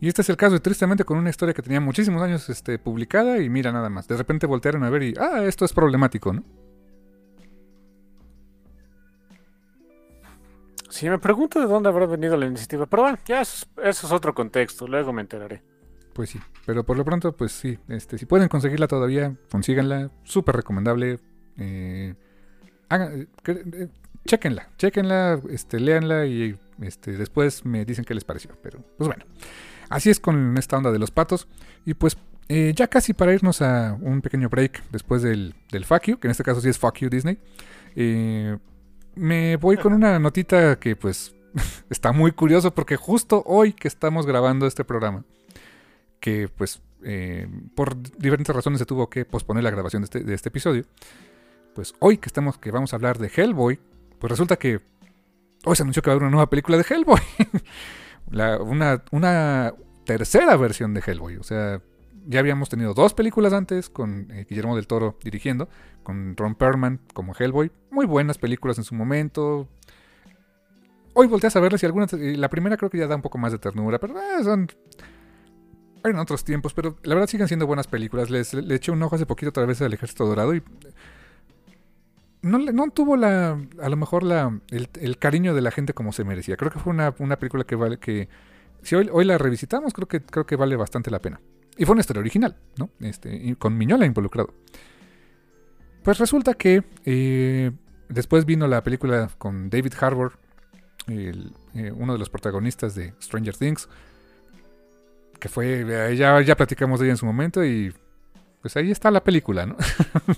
Y este es el caso, tristemente, con una historia que tenía muchísimos años este, publicada y mira nada más. De repente voltearon a ver y, ah, esto es problemático, ¿no? Sí, me pregunto de dónde habrá venido la iniciativa, pero bueno, ya eso es otro contexto, luego me enteraré. Pues sí, pero por lo pronto, pues sí, este, si pueden conseguirla todavía, consíganla, súper recomendable. Eh, hagan, eh, chequenla, chequenla, este, léanla y este, después me dicen qué les pareció. Pero, pues bueno, así es con esta onda de los patos. Y pues eh, ya casi para irnos a un pequeño break después del, del fuck you, que en este caso sí es fuck you Disney, eh, me voy con una notita que pues está muy curioso porque justo hoy que estamos grabando este programa, que pues eh, por diferentes razones se tuvo que posponer la grabación de este, este, episodio. Pues hoy que estamos, que vamos a hablar de Hellboy, pues resulta que hoy se anunció que va a haber una nueva película de Hellboy. una, una tercera versión de Hellboy. O sea, ya habíamos tenido dos películas antes con eh, Guillermo del Toro dirigiendo, con Ron Perlman como Hellboy. Muy buenas películas en su momento. hoy volteas a verlas y algunas, y la primera creo que ya da un poco más de ternura, pero eh, son... En otros tiempos, pero la verdad siguen siendo buenas películas. Les, le eché un ojo hace poquito otra vez al Ejército Dorado y no, no tuvo la, a lo mejor la, el, el, cariño de la gente como se merecía. Creo que fue una, una película que vale, que si hoy, hoy, la revisitamos, creo que, creo que vale bastante la pena. Y fue una historia original, ¿no? Este, con Miñola involucrado. Pues resulta que eh, después vino la película con David Harbour, el, eh, uno de los protagonistas de Stranger Things, que fue, eh, ya, ya platicamos de ella en su momento y pues ahí está la película, ¿no?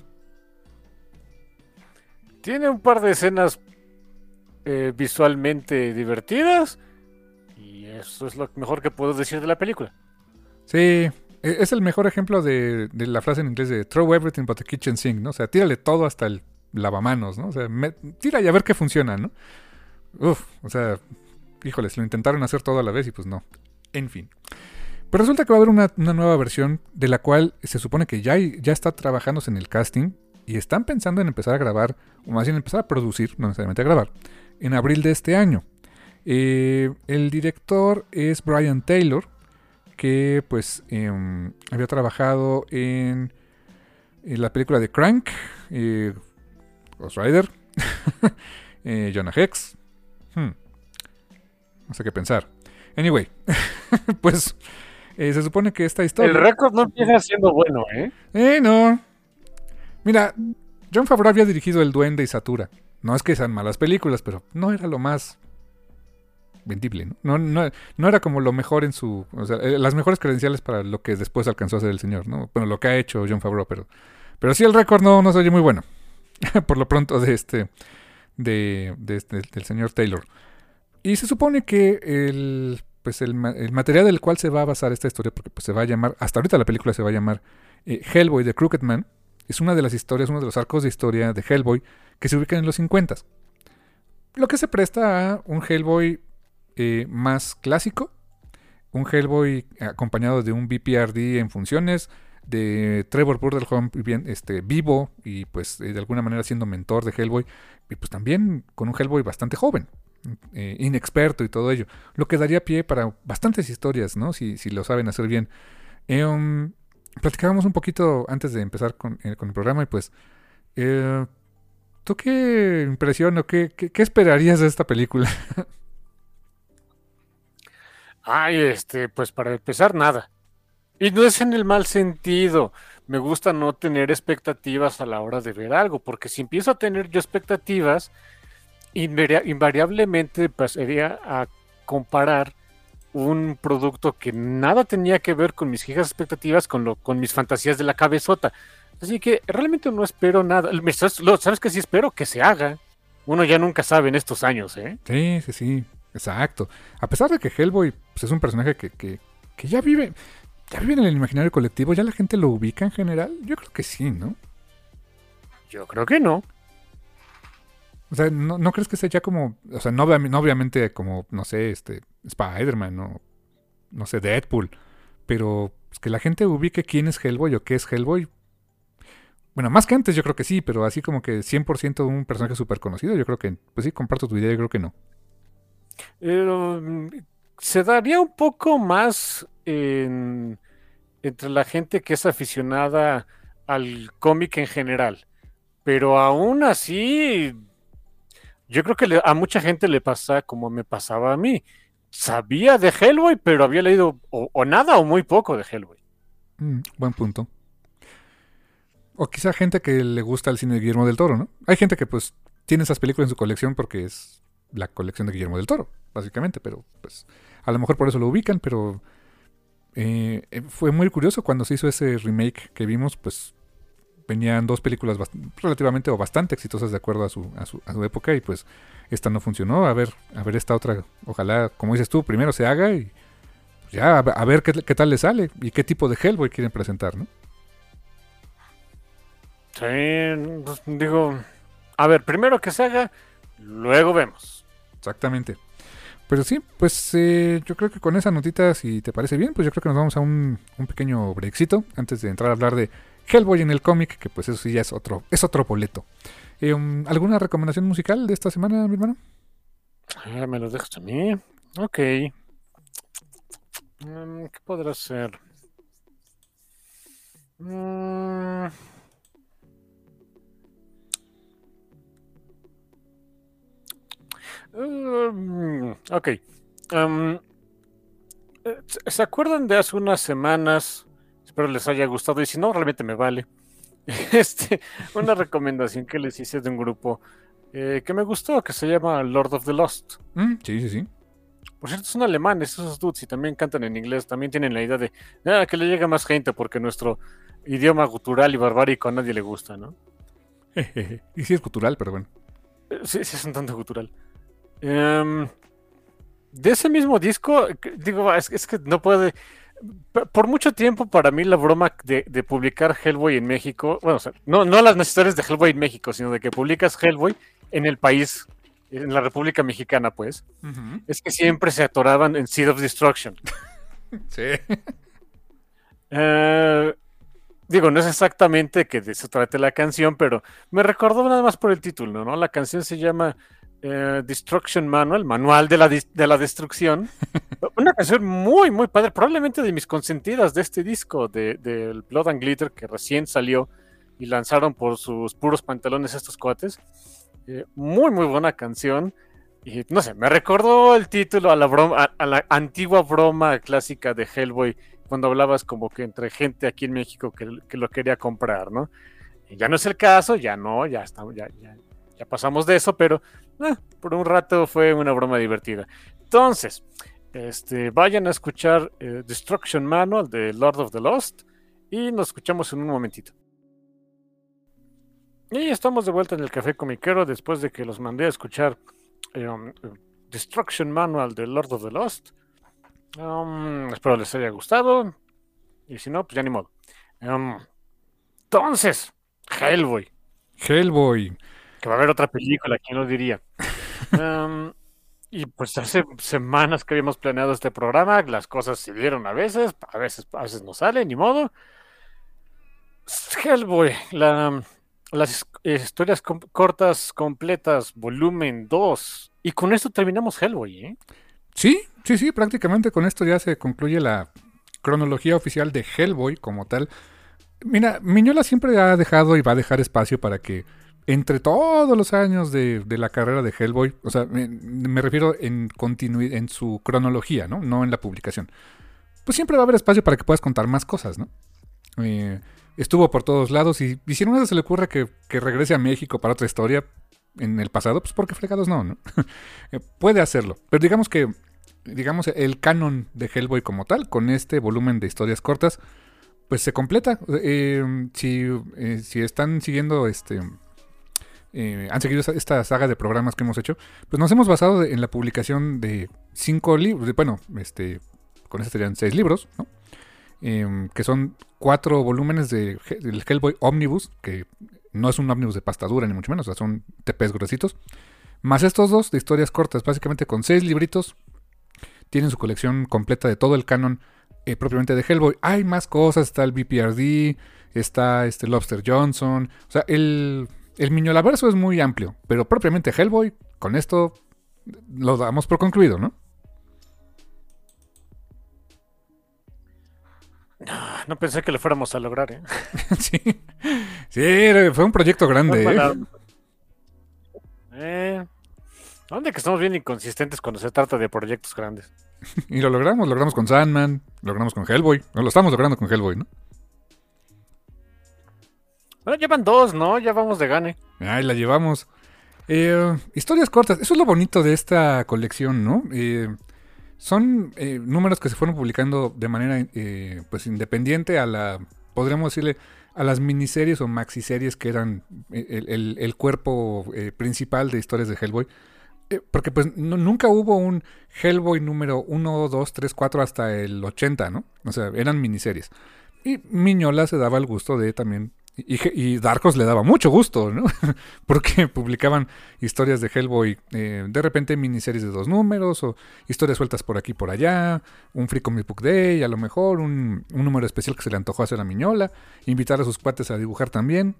Tiene un par de escenas eh, visualmente divertidas y eso es lo mejor que puedo decir de la película. Sí, es el mejor ejemplo de, la frase en inglés de throw everything but the kitchen sink, ¿no? O sea, tírale todo hasta el lavamanos, ¿no? O sea, tira y a ver qué funciona, ¿no? Uf, o sea, híjoles, lo intentaron hacer todo a la vez y pues no. En fin. Pero resulta que va a haber una, una nueva versión de la cual se supone que ya, ya está trabajándose en el casting y están pensando en empezar a grabar, o más bien empezar a producir, no necesariamente a grabar, en abril de este año. Eh, el director es Brian Taylor, que pues eh, había trabajado en, en, la película de Crank, eh, Ghost Rider, eh, Jonah Hex. Hmm. No sé qué pensar. Anyway, pues eh, se supone que esta historia... El récord no empieza siendo bueno, ¿eh? Eh, no. Mira, John Favreau había dirigido El Duende y Satura. No es que sean malas películas, pero no era lo más vendible, ¿no? No, no, era como lo mejor en su... Sea, las mejores credenciales para lo que después alcanzó a ser el señor, ¿no? Bueno, lo que ha hecho John Favreau, pero... Pero sí el récord no, no se oye muy bueno. Por lo pronto de este... De, de este, del señor Taylor. Y se supone que el, pues el, el, material del cual se va a basar esta historia, porque pues se va a llamar, hasta ahorita la película se va a llamar eh, Hellboy de Crooked Man, es una de las historias, uno de los arcos de historia de Hellboy que se ubican en los 50. Lo que se presta a un Hellboy eh, más clásico, un Hellboy acompañado de un BPRD en funciones, de Trevor Burdelholm este, vivo y pues eh, de alguna manera siendo mentor de Hellboy, y pues también con un Hellboy bastante joven, eh, inexperto y todo ello, lo que daría pie para bastantes historias, ¿no? Si, si lo saben hacer bien. Um, platicábamos un poquito antes de empezar con, eh, con el programa y pues, ¿tú qué impresión o qué, qué esperarías de esta película? Ay, este, pues para empezar, nada. Y no es en el mal sentido. Me gusta no tener expectativas a la hora de ver algo, porque si empiezo a tener yo expectativas, invariablemente pasaría a comparar un producto que nada tenía que ver con mis fijas expectativas, con, lo, con mis fantasías de la cabezota. Así que realmente no espero nada. ¿Sabes que sí espero? Que se haga. Uno ya nunca sabe en estos años, ¿eh? Sí, sí, sí. Exacto. A pesar de que Hellboy pues, es un personaje que, que, que ya vive. Ya vive en el imaginario colectivo, ¿ya la gente lo ubica en general? Yo creo que sí, ¿no? Yo creo que no. O sea, ¿no, ¿no, crees que sea ya como, o sea, no, no obviamente como, no sé, este, Spider-Man, no, no sé, Deadpool, pero pues, que la gente ubique quién es Hellboy o qué es Hellboy. Bueno, más que antes yo creo que sí, pero así como que 100% un personaje súper conocido, yo creo que, pues sí, comparto tu idea, yo creo que no. Eh, se daría un poco más en, entre la gente que es aficionada al cómic en general, pero aún así yo creo que a mucha gente le pasa como me pasaba a mí. Sabía de Hellboy, pero había leído o, o nada o muy poco de Hellboy. Mm, buen punto. O quizá gente que le gusta el cine de Guillermo del Toro, ¿no? Hay gente que pues tiene esas películas en su colección porque es la colección de Guillermo del Toro, básicamente, pero pues a lo mejor por eso lo ubican, pero eh, fue muy curioso cuando se hizo ese remake que vimos, pues venían dos películas relativamente o bastante exitosas de acuerdo a su, a su, a su época y pues esta no funcionó. A ver, a ver esta otra, ojalá, como dices tú, primero se haga y pues ya a, ver qué, qué, tal le sale y qué tipo de Hellboy quieren presentar, ¿no? Sí, pues, digo, a ver, primero que se haga, luego vemos. Exactamente. Pero sí, pues eh, yo creo que con esa notita, si te parece bien, pues yo creo que nos vamos a un, un pequeño brexito antes de entrar a hablar de Hellboy en el cómic, que pues eso sí ya es otro, es otro boleto. Um, ¿Alguna recomendación musical de esta semana, mi hermano? Me lo dejas a mí. Ok. Mm, ¿Qué podrá ser? Mm. Mm, ok. Um, eh, ¿Se acuerdan de hace unas semanas? Espero les haya gustado y si no, realmente me vale. Este, una recomendación que les hice de un grupo eh, que me gustó, que se llama Lord of the Lost. Mm, sí, sí, sí. Por cierto, son alemanes esos dudes y también cantan en inglés. También tienen la idea de ah, que le llegue más gente porque nuestro idioma gutural y barbárico a nadie le gusta, ¿no? y sí es cultural, pero bueno. Eh, Sí, sí, es un tanto gutural. Em, de ese mismo disco, digo, es, es que no puede. Por mucho tiempo, para mí, la broma de, de publicar Hellboy en México, bueno, o sea, no, no las necesidades de Hellboy en México, sino de que publicas Hellboy en el país, en la República Mexicana, pues, es que siempre se atoraban en Seed of Destruction. Sí. Eh, digo, no es exactamente que de eso trate la canción, pero me recordó nada más por el título, ¿no? La canción se llama eh, Destruction Manual, Manual de la, de la Destrucción. Una canción muy, muy padre, probablemente de mis consentidas de este disco, de- del Blood and Glitter, que recién salió y lanzaron por sus puros pantalones estos cuates. Eh, muy, muy buena canción. Y no sé, me recordó el título a la broma, a, a la antigua broma clásica de Hellboy, cuando hablabas como que entre gente aquí en México que, que lo quería comprar, ¿no? Y ya no es el caso, ya no, ya estamos, ya, ya, ya pasamos de eso, pero eh, por un rato fue una broma divertida. Entonces, este, vayan a escuchar eh, Destruction Manual de Lord of the Lost y nos escuchamos en un momentito. Y estamos de vuelta en el Café Comiquero después de que los mandé a escuchar eh, um, Destruction Manual de Lord of the Lost. Um, espero les haya gustado. Y si no, pues ya ni modo. Um, entonces, Hellboy, Hellboy. Que va a haber otra película, ¿quién lo diría? Um, y pues hace semanas que habíamos planeado este programa, las cosas se dieron a veces, a veces, a veces no salen, ni modo. Hellboy, la, las historias com- cortas completas, volumen 2. Y con esto terminamos Hellboy, ¿eh? Sí, sí, sí, prácticamente con esto ya se concluye la cronología oficial de Hellboy como tal. Mira, Miñola siempre ha dejado y va a dejar espacio para que entre todos los años de, de la carrera de Hellboy, o sea, me, refiero en, en su cronología, ¿no? No en la publicación. Pues siempre va a haber espacio para que puedas contar más cosas, ¿no? Eh, estuvo por todos lados y, y si a uno se le ocurre que, que regrese a México para otra historia en el pasado, pues porque fregados no, ¿no? Eh, Puede hacerlo, pero digamos que digamos, el canon de Hellboy como tal, con este volumen de historias cortas, pues se completa. Eh, si, si están siguiendo este. Eh, han seguido esta, saga de programas que hemos hecho, pues nos hemos basado en la publicación de cinco libros, bueno, este, con este serían seis libros, ¿no? Em, que son cuatro volúmenes de, del Hellboy Omnibus, que no es un ómnibus de pasta dura, ni mucho menos, o sea, son TPs gruesitos. Más estos dos de historias cortas, básicamente con seis libritos, tienen su colección completa de todo el canon eh, propiamente de Hellboy. Hay más cosas, está el BPRD, está este Lobster Johnson. O sea, el, el Miñolaverso es muy amplio, pero propiamente Hellboy, con esto lo damos por concluido, ¿no? No pensé que lo fuéramos a lograr, ¿eh? sí. sí, fue un proyecto grande. ¿eh? mala- Eh, ¿Dónde que estamos bien inconsistentes cuando se trata de proyectos grandes? Y lo logramos, logramos con Sandman, logramos con Hellboy. No, lo estamos logrando con Hellboy, ¿no? Bueno, llevan dos, ¿no? Ya vamos de gane. Ahí la llevamos. Eh, historias cortas. Eso es lo bonito de esta colección, ¿no? Eh, son eh, números que se fueron publicando de manera pues independiente a la, podríamos decirle, a las miniseries o maxiseries que eran el, el- cuerpo principal de historias de Hellboy. Porque pues nunca hubo un Hellboy número 1, 2, 3, 4 hasta el 80, ¿no? O sea, eran miniseries. Y Miñola se daba el gusto de también... Y, y Darkos le daba mucho gusto, ¿no? Porque publicaban historias de Hellboy, eh, de repente miniseries de dos números, o historias sueltas por aquí y por allá, un Free Comic Book Day, a lo mejor un, número especial que se le antojó hacer a Miñola, invitar a sus cuates a dibujar también.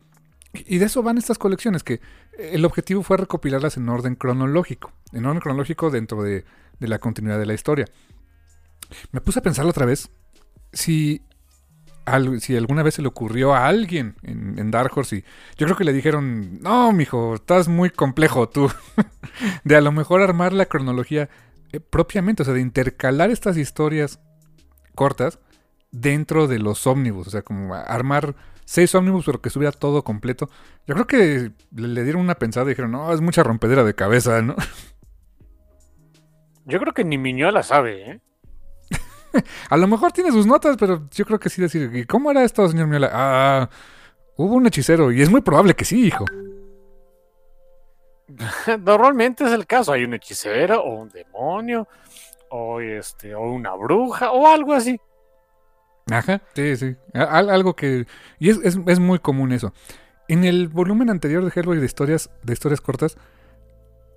Y de eso van estas colecciones, que el objetivo fue recopilarlas en orden cronológico, en orden cronológico dentro de, de la continuidad de la historia. Me puse a pensarlo otra vez, si, si alguna vez se le ocurrió a alguien en, Dark Horse y yo creo que le dijeron, no, mijo, estás muy complejo tú, de a lo mejor armar la cronología eh, propiamente, o sea, de intercalar estas historias cortas dentro de los ómnibus, o sea, como armar seis ómnibus, pero que estuviera todo completo. Yo creo que le, dieron una pensada y dijeron, no, es mucha rompedera de cabeza, ¿no? Yo creo que ni Miñola sabe, ¿eh? a lo mejor tiene sus notas, pero yo creo que sí decir, ¿y cómo era esto, señor Miñola? Ah, hubo un hechicero, y es muy probable que sí, hijo. Normalmente es el caso, hay un hechicero o un demonio o este o una bruja o algo así. Ajá, sí, sí. algo que. Y es, es, muy común eso. En el volumen anterior de Hellboy de historias, de historias cortas,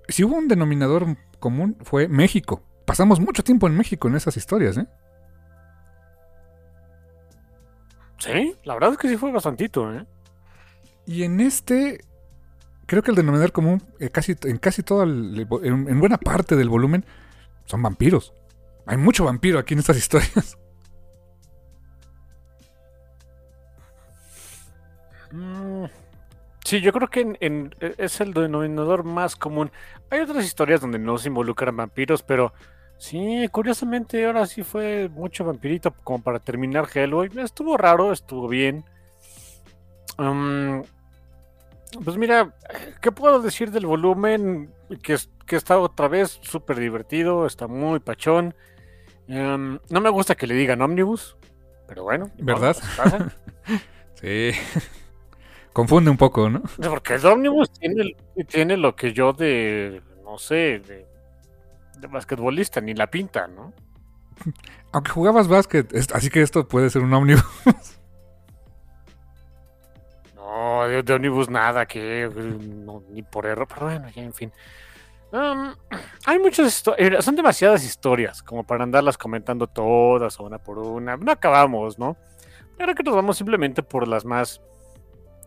si hubo un denominador común, fue México. Pasamos mucho tiempo en México en esas historias, ¿eh? Sí, la verdad es que sí fue bastantito, ¿eh? Y en este, creo que el denominador común, eh, casi, en casi todo, en buena parte del volumen, son vampiros. Hay mucho vampiro aquí en estas historias. Mm, sí, yo creo que en, e, es el denominador más común. Hay otras historias donde no se involucran vampiros, pero sí, curiosamente ahora sí fue mucho vampirito como para terminar Hellboy. Estuvo raro, estuvo bien. pues mira, ¿qué puedo decir del volumen? Que, que está otra vez súper divertido, está muy pachón. Em, no me gusta que le digan ómnibus, pero bueno. ¿Verdad? sí. Confunde un poco, ¿no? Porque el Omnibus tiene, tiene lo que yo de, no sé, de, de basquetbolista, ni la pinta, ¿no? Aunque jugabas básquet, así que esto puede ser un ómnibus. No, de, ómnibus nada, que ni por error, pero bueno, ya en fin. Um, hay muchas historias, eh, son demasiadas historias como para andarlas comentando todas una por una. No acabamos, ¿no? Ahora que nos vamos simplemente por las más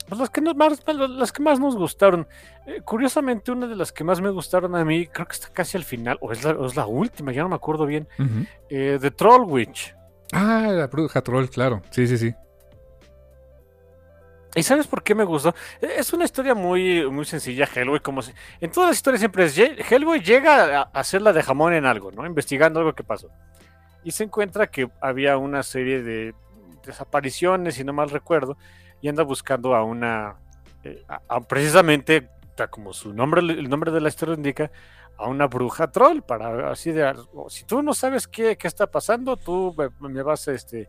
pues las que, más, las que más nos gustaron. Eh, curiosamente, una de las que más me gustaron a mí, creo que está casi al final, o es la, última, ya no me acuerdo bien, de eh, Troll Witch. Ah, la bruja Troll, claro. Sí, sí, sí. ¿Y sabes por qué me gustó? E, es una historia muy, muy sencilla, Hellboy. Como en todas las historias siempre es Hellboy llega a hacerla de jamón en algo, ¿no? Investigando algo que pasó. Y se encuentra que había una serie de desapariciones, si no mal recuerdo, y anda buscando a una, eh, precisamente, como su nombre, el nombre de la historia indica, a una bruja troll, para así de, si tú no sabes qué, qué está pasando, tú me, vas a, este,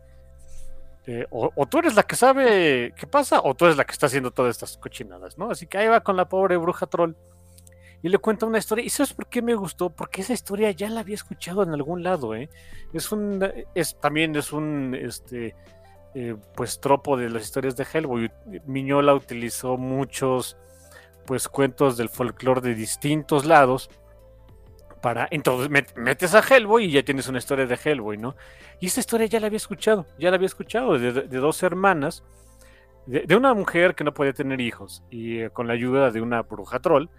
eh, o, tú eres la que sabe qué pasa, o tú eres la que está haciendo todas estas cochinadas, ¿no? Así que ahí va con la pobre bruja troll y le cuenta una historia. ¿Y sabes por qué me gustó? Porque esa historia ya la había escuchado en algún lado, ¿eh? Es un, es, también es un, este, eh, pues tropo de las historias de Hellboy. Miñola utilizó muchos pues cuentos del folclore de distintos lados para entonces metes a Hellboy y ya tienes una historia de Hellboy, ¿no? Y esta historia ya la había escuchado, ya la había escuchado de, dos hermanas, de, una mujer que no podía tener hijos y eh, con la ayuda de una bruja troll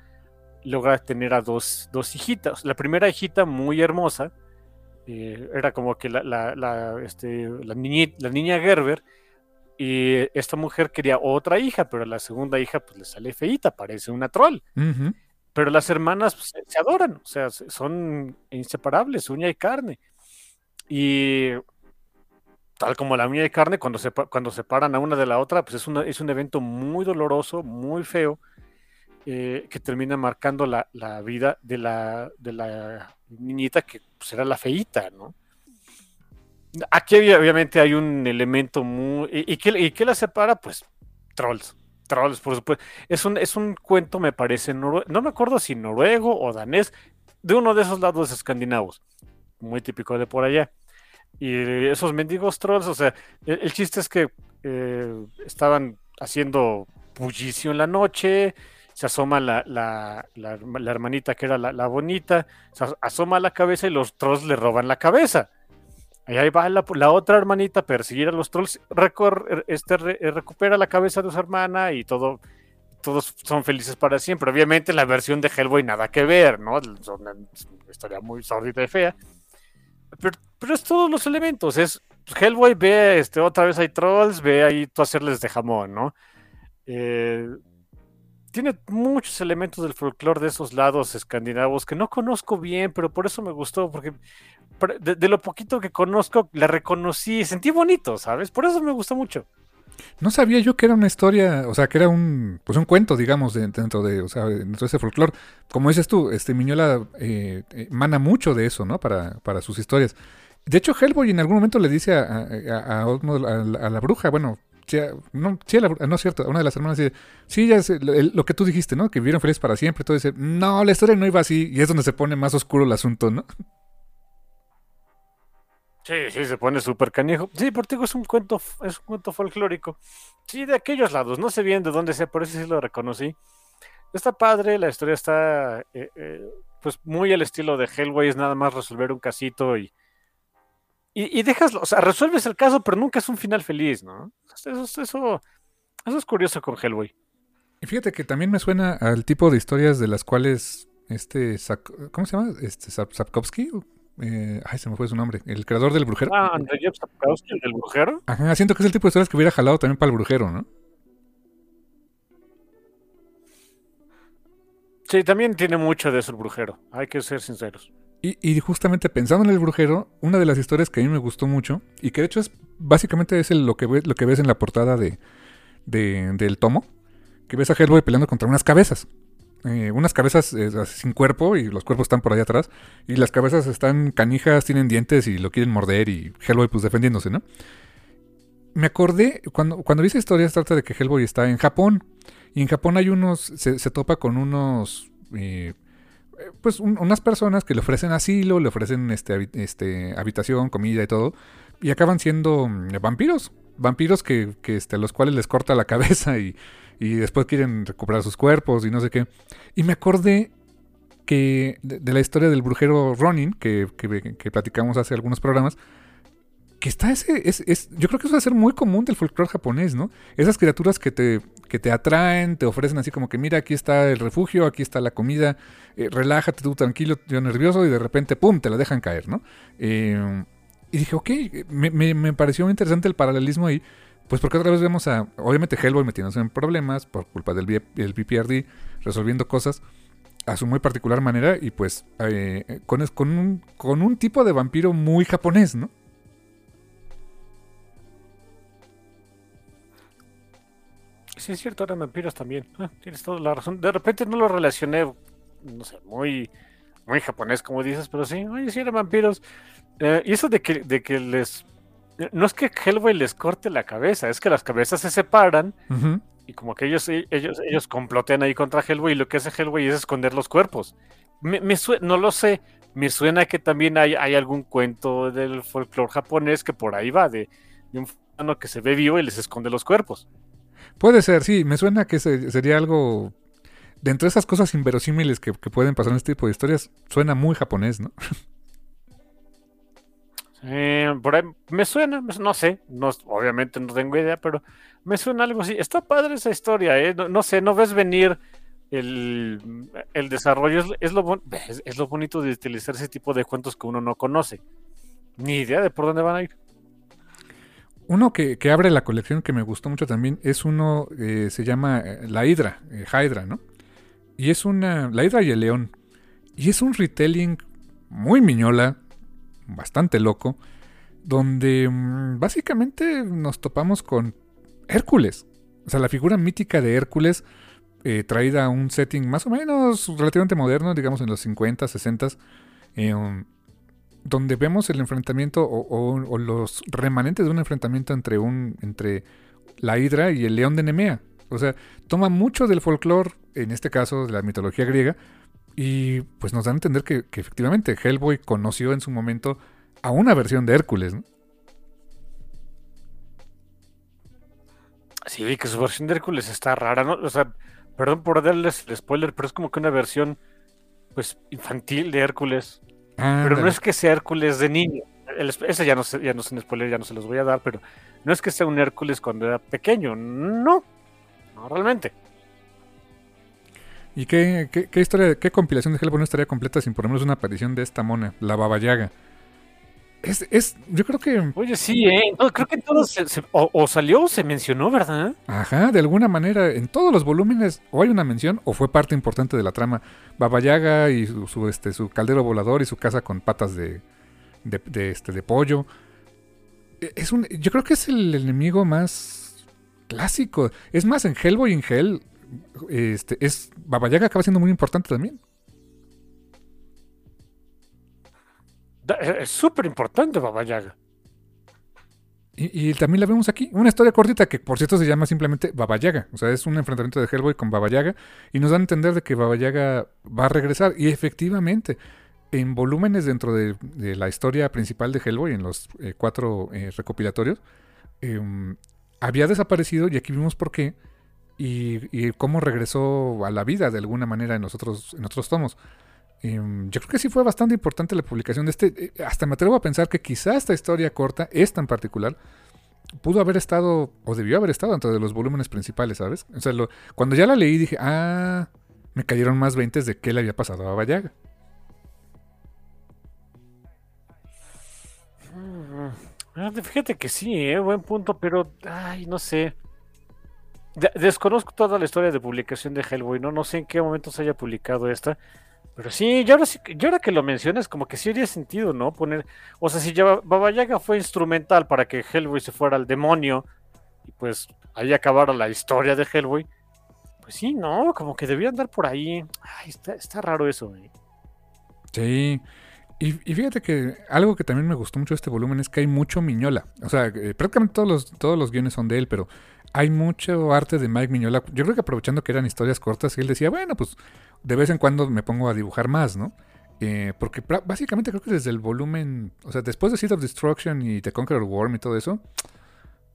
logra tener a dos, dos hijitas. La primera hijita muy hermosa, eh, era como que la, la, este, la, la niña Gerber y esta mujer quería otra hija, pero la segunda hija pues le sale feita, parece una troll. Pero las hermanas pues, se, adoran, o sea, son inseparables, uña y carne. Y tal como la uña y carne, cuando se cuando separan a una de la otra, pues es, una, es un evento muy doloroso, muy feo, eh, que termina marcando la, la vida de la, de la niñita que pues, era la feita, ¿no? Aquí obviamente hay un elemento muy... ¿Y, qué, la separa? Pues trolls. Trolls, por supuesto. Es un, es un cuento, me parece, no me acuerdo si noruego o danés, de uno de esos lados escandinavos. Muy típico de por allá. Y esos mendigos trolls, o sea, el, chiste es que eh, estaban haciendo bullicio en la noche, se asoma la, la, la, hermanita que era la, bonita, se asoma la cabeza y los trolls le roban la cabeza. Y ahí va la, otra hermanita a perseguir a los trolls, este, recupera la cabeza de su hermana y todo todos son felices para siempre. Obviamente la versión de Hellboy nada que ver, ¿no? Es una historia muy sórdida y fea. Pero, pero es todos los elementos. Es pues, Hellboy ve este, otra vez hay trolls, ve ahí tú hacerles de jamón, ¿no? Eh, tiene muchos elementos del folclore de esos lados escandinavos que no conozco bien, pero por eso me gustó, porque de, lo poquito que conozco, la reconocí, sentí bonito, ¿sabes? Por eso me gustó mucho. No sabía yo que era una historia, o sea, que era un, pues un cuento, digamos, dentro de, o sea, dentro de ese folclore. Como dices tú, este Miñola eh, eh, mana mucho de eso, ¿no? Para, para sus historias. De hecho, Hellboy en algún momento le dice a, la, bruja, bueno, no, sí, no es cierto, una de las hermanas dice, sí, ya es lo que tú dijiste, ¿no? Que vivieron felices para siempre. Todo dice, no, la historia no iba así, y es donde se pone más oscuro el asunto, ¿no? Sí, sí, se pone súper canijo. Sí, por ti es un cuento, es un cuento folclórico. Sí, de aquellos lados, no sé bien de dónde sea, por eso sí lo reconocí. Está padre, la historia está eh, eh, pues muy al estilo de Hellboy, es nada más resolver un casito y, y, dejas, o sea, resuelves el caso, pero nunca es un final feliz, ¿no? Eso, eso, eso, es curioso con Hellboy. Y fíjate que también me suena al tipo de historias de las cuales este, ¿cómo se llama? Este, Sapkowski, eh, ay, se me fue su nombre. El creador del brujero. Ah, Andrei Sapkowski, el del brujero. Ajá, siento que es el tipo de historias que hubiera jalado también para el brujero, ¿no? Sí, también tiene mucho de eso el brujero. Hay que ser sinceros. Y, justamente pensando en el brujero, una de las historias que a mí me gustó mucho, y que de hecho es básicamente es lo, que ves, lo que ves en la portada de, del tomo, que ves a Hellboy peleando contra unas cabezas. Eh, unas cabezas eh, sin cuerpo y los cuerpos están por allá atrás. Y las cabezas están canijas, tienen dientes y lo quieren morder y Hellboy pues defendiéndose, ¿no? Me acordé, cuando, cuando vi esa historia, se trata de que Hellboy está en Japón. Y en Japón hay unos, se, topa con unos, eh, pues unas personas que le ofrecen asilo, le ofrecen este, este, habitación, comida y todo. Y acaban siendo mm, vampiros. Vampiros que, que este, a los cuales les corta la cabeza y y después quieren recuperar sus cuerpos y no sé qué. Y me acordé que de, la historia del brujero Ronin, que, que, platicamos hace algunos programas, que está ese, es, es, yo creo que eso va a ser muy común del folclore japonés, ¿no? Esas criaturas que te, que te atraen, te ofrecen así como que mira, aquí está el refugio, aquí está la comida, eh, relájate tú tranquilo, yo nervioso, y de repente, ¡pum!, te la dejan caer, ¿no? Eh, y dije, ok, me, me, me pareció interesante el paralelismo ahí, pues porque otra vez vemos a, obviamente Hellboy metiéndose en problemas por culpa del, del BPRD, resolviendo cosas a su muy particular manera y pues eh, con, un, con un tipo de vampiro muy japonés, ¿no? Sí, es cierto, eran vampiros también. Ah, tienes toda la razón. De repente no lo relacioné, no sé, muy, muy japonés, como dices, pero sí, oye, sí eran vampiros. Eh, y eso de que, de que les no es que Hellboy les corte la cabeza, es que las cabezas se separan y como que ellos, ellos, ellos complotean ahí contra Hellboy y lo que hace Hellboy es esconder los cuerpos. Me, no lo sé, me suena que también hay, hay algún cuento del folclore japonés que por ahí va, de, un fulano que se ve vivo y les esconde los cuerpos. Puede ser, sí, me suena que sería algo... Dentro de esas cosas inverosímiles que, pueden pasar en este tipo de historias, suena muy japonés, ¿no? Eh, me suena, no sé, no, obviamente no tengo idea, pero me suena algo así. Está padre esa historia, ¿eh? no, sé, no ves venir el, desarrollo, es, lo, es, lo bonito de utilizar ese tipo de cuentos que uno no conoce. Ni idea de por dónde van a ir. Uno que, abre la colección que me gustó mucho también es uno, eh, se llama eh, La Hidra, Hydra, ¿no? Y es una, La Hidra y el León. Y es un retelling muy miñola, bastante loco, donde mm, básicamente nos topamos con Hércules. O sea, la figura mítica de Hércules eh, traída a un setting más o menos relativamente moderno, digamos en los 50, 60, eh, um, donde vemos el enfrentamiento o, los remanentes de un enfrentamiento entre, un, entre la Hidra y el león de Nemea. O sea, toma mucho del folclore, en este caso de la mitología griega, y pues nos dan a entender que, efectivamente Hellboy conoció en su momento a una versión de Hércules, ¿no? Sí, que su versión de Hércules está rara, ¿no? O sea, perdón por darles el spoiler, pero es como que una versión, pues, infantil de Hércules. Pero no es que sea Hércules de niño. ese ya no, ya no es un spoiler, ya no se los voy a dar, pero no es que sea un Hércules cuando era pequeño. No, no realmente. ¿Y qué, qué, qué historia, qué compilación de Hellboy no estaría completa sin por lo menos una aparición de esta mona, la Baba Yaga? Es, es, yo creo que. Oye, sí, ¿eh? No, creo que todos. se- se- o, o salió o se mencionó, ¿verdad? Ajá, de alguna manera, en todos los volúmenes, o hay una mención, o fue parte importante de la trama. Baba Yaga y su, su, este, su caldero volador y su casa con patas de, de, de, este, de pollo. E- Es un, yo creo que es el enemigo más clásico. Es más, en Hellboy y en Hell, este, es, Baba Yaga acaba siendo muy importante también. Es súper importante, Baba Yaga. Y, también la vemos aquí. Una historia cortita que, por cierto, se llama simplemente Baba Yaga. O sea, es un enfrentamiento de Hellboy con Baba Yaga. Y nos dan a entender de que Baba Yaga va a regresar. Y efectivamente, en volúmenes dentro de, la historia principal de Hellboy, en los eh, cuatro eh, recopilatorios, em, había desaparecido y aquí vimos por qué. Y, y cómo regresó a la vida de alguna manera en, los otros, en otros tomos. Em, yo creo que sí fue bastante importante la publicación de este. eh, hasta me atrevo a pensar que quizá esta historia corta, esta en particular, pudo haber estado, o debió haber estado dentro de los volúmenes principales, ¿sabes? O sea, cuando ya la leí dije, ah, me cayeron más 20 de qué le había pasado a Baba Yaga. Mm, ah, Fíjate que sí, ¿eh? buen punto, pero, ay, no sé. De- desconozco toda la historia de publicación de Hellboy, ¿no? No sé en qué momento se haya publicado esta. Pero sí, yo ahora, sí, ahora que lo mencionas, como que sí haría sentido, ¿no? Poner, o sea, si ya Baba Yaga fue instrumental para que Hellboy se fuera al demonio y pues ahí acabara la historia de Hellboy, pues sí, ¿no? Como que debía andar por ahí. Ay, está, está raro eso, ¿eh? Sí. Y, y fíjate que algo que también me gustó mucho de este volumen es que hay mucho Miñola. O sea, eh, prácticamente todos los, todos los guiones son de él, pero hay mucho arte de Mike Miñola. Yo creo que aprovechando que eran historias cortas, él decía, bueno, pues de vez en cuando me pongo a dibujar más, ¿no? Eh, porque básicamente creo que desde el volumen, o sea, después de Seed of Destruction y The Conqueror Worm y todo eso,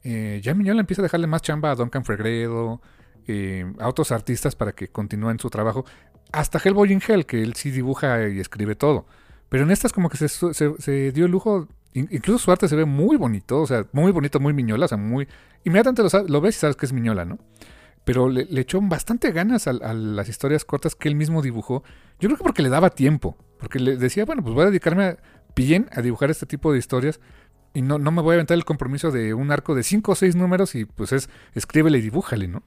eh, ya Miñola empieza a dejarle más chamba a Duncan Fregredo, eh, a otros artistas para que continúen su trabajo. Hasta Hellboy in Hell, que él sí dibuja y escribe todo. Pero en estas como que se, se- se dio el lujo, incluso su arte se ve muy bonito, o sea, muy bonito, muy miñola, o sea, muy... Inmediatamente lo, lo ves y sabes que es miñola, ¿no? Pero le, echó bastante ganas a, las historias cortas que él mismo dibujó. Yo creo que porque le daba tiempo, porque le decía, bueno, pues voy a dedicarme a- bien a dibujar este tipo de historias y no, no me voy a aventar el compromiso de un arco de cinco o seis números y pues es escríbele y dibújale, ¿no?